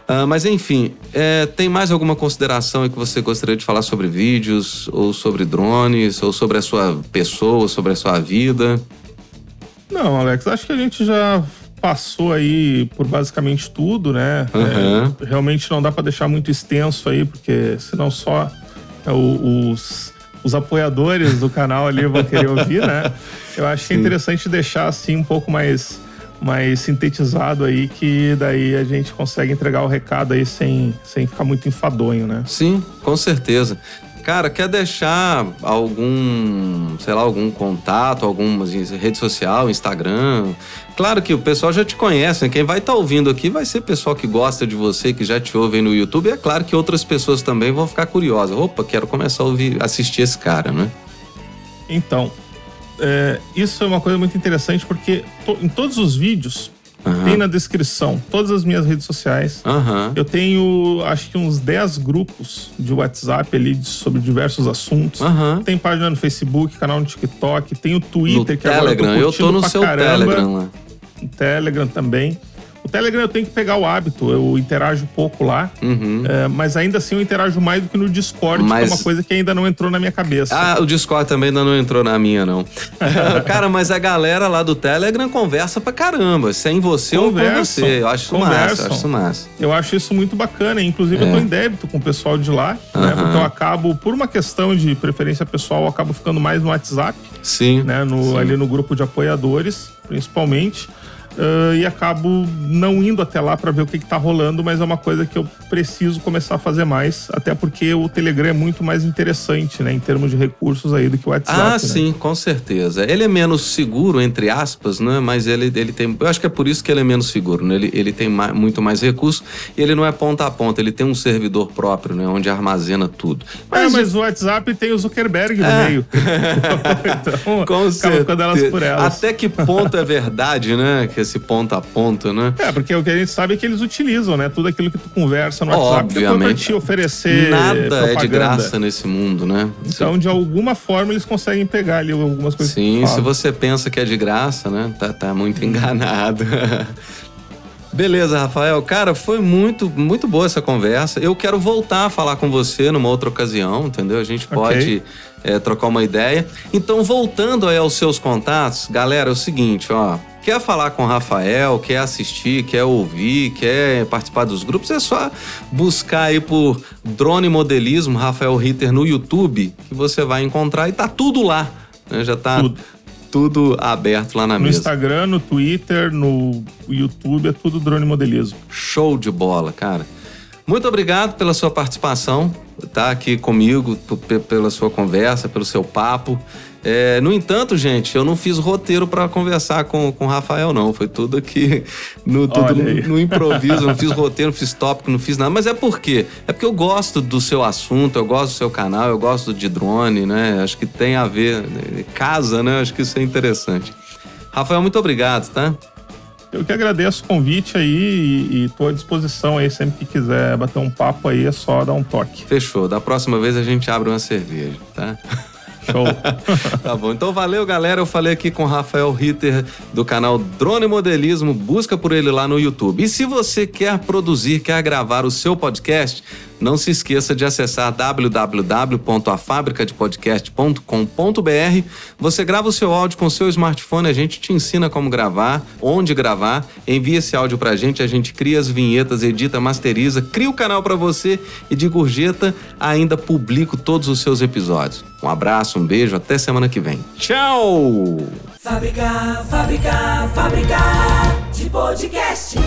Ah, mas enfim, é, tem mais alguma consideração que você gostaria de falar sobre vídeos, ou sobre drones, ou sobre a sua pessoa, sobre a sua vida? Não, Alex, acho que a gente já passou aí por basicamente tudo, né? Aham. É, realmente não dá pra deixar muito extenso aí, porque senão só é, o- os, os apoiadores do canal ali vão querer ouvir, né? Eu acho é interessante deixar assim um pouco mais, mais sintetizado aí, que daí a gente consegue entregar o recado aí sem, sem ficar muito enfadonho, né? Sim, com certeza. Cara, quer deixar algum, sei lá, algum contato, alguma rede social, Instagram? Claro que o pessoal já te conhece, né? Quem vai estar ouvindo aqui vai ser pessoal que gosta de você, que já te ouve aí no YouTube. E é claro que outras pessoas também vão ficar curiosas. Opa, quero começar a ouvir, assistir esse cara, né? Então, é, isso é uma coisa muito interessante porque to- em todos os vídeos Aham. tem na descrição todas as minhas redes sociais. Aham. Eu tenho, acho que uns 10 grupos de WhatsApp ali de- sobre diversos assuntos. Aham. Tem página no Facebook, canal no TikTok, tem o No Twitter, que Telegram, agora eu eu tô tô curtindo no seu caramba. Telegram lá. O Telegram também. O Telegram eu tenho que pegar o hábito, eu interajo pouco lá, Uhum. é, mas ainda assim eu interajo mais do que no Discord, que Mas- é uma coisa que ainda não entrou na minha cabeça. Ah, o Discord também ainda não entrou na minha, não. Cara, mas a galera lá do Telegram conversa pra caramba. Sem você ou com Conversam, você. Eu acho isso massa, eu conversam. acho isso massa. Eu acho isso muito bacana. Inclusive, eu tô em débito com o pessoal de lá, né? É. Aham. Porque eu acabo, por uma questão de preferência pessoal, eu acabo ficando mais no WhatsApp, Sim. né? No, sim. ali no grupo de apoiadores, principalmente. Ah, e acabo não indo até lá para ver o que, que tá rolando, mas é uma coisa que eu preciso começar a fazer mais, até porque o Telegram é muito mais interessante, né, em termos de recursos aí do que o WhatsApp. Ah, né? sim, com certeza. Ele é menos seguro, entre aspas, né? Mas ele, ele tem. Eu acho que é por isso que ele é menos seguro, né? Ele, ele tem ma- muito mais recurso e ele não é ponta a ponta, ele tem um servidor próprio, né? Onde armazena tudo. Mas, mas o WhatsApp tem o Zuckerberg no É. meio. então, Com certeza. elas por elas. Até que ponto é verdade, né? Que esse ponto a ponto, né? É, porque o que a gente sabe é que eles utilizam, né? Tudo aquilo que tu conversa no WhatsApp depois pra Obviamente. te oferecer Nada é propaganda. de graça nesse mundo, né? Então, de alguma forma, eles conseguem pegar ali algumas coisas que Sim, se você pensa que é de graça, né? Tá, tá muito enganado. Beleza, Rafael. Cara, foi muito, muito boa essa conversa. Eu quero voltar a falar com você numa outra ocasião, entendeu? A gente pode Ok. É, trocar uma ideia. Então, voltando aí aos seus contatos, galera, é o seguinte, ó. Quer falar com o Rafael, quer assistir, quer ouvir, quer participar dos grupos, é só buscar aí por Drone Modelismo, Rafael Ritter no YouTube, que você vai encontrar e tá tudo lá. né? Já tá Tudo. tudo aberto lá na No mesa. Instagram, no Twitter, no YouTube, é tudo drone modelismo. Show de bola, cara. Muito obrigado pela sua participação, tá aqui comigo, pela sua conversa, pelo seu papo. É, no entanto, gente, eu não fiz roteiro para conversar com, com o Rafael, não. Foi tudo aqui no, tudo no, no improviso. Não fiz roteiro, não fiz tópico, não fiz nada. Mas é por quê? É porque eu gosto do seu assunto, eu gosto do seu canal, eu gosto de drone, né? Acho que tem a ver. né? Casa, né? Acho que isso é interessante. Rafael, muito obrigado, tá? Eu que agradeço o convite aí e, e tô à disposição aí, sempre que quiser bater um papo aí, é só dar um toque. Fechou. Da próxima vez a gente abre uma cerveja, tá? Show. Tá bom, então valeu, galera. Eu falei aqui com o Rafael Ritter do canal Drone Modelismo. Busca por ele lá no YouTube. E se você quer produzir, quer gravar o seu podcast, não se esqueça de acessar www.afabricadepodcast.com.br. Você grava o seu áudio com o seu smartphone, a gente te ensina como gravar, onde gravar. Envia esse áudio pra gente, a gente cria as vinhetas, edita, masteriza, cria o canal pra você e de gorjeta ainda publico todos os seus episódios. Um abraço, um beijo, até semana que vem. Tchau! Fábrica, fábrica, fábrica de podcast.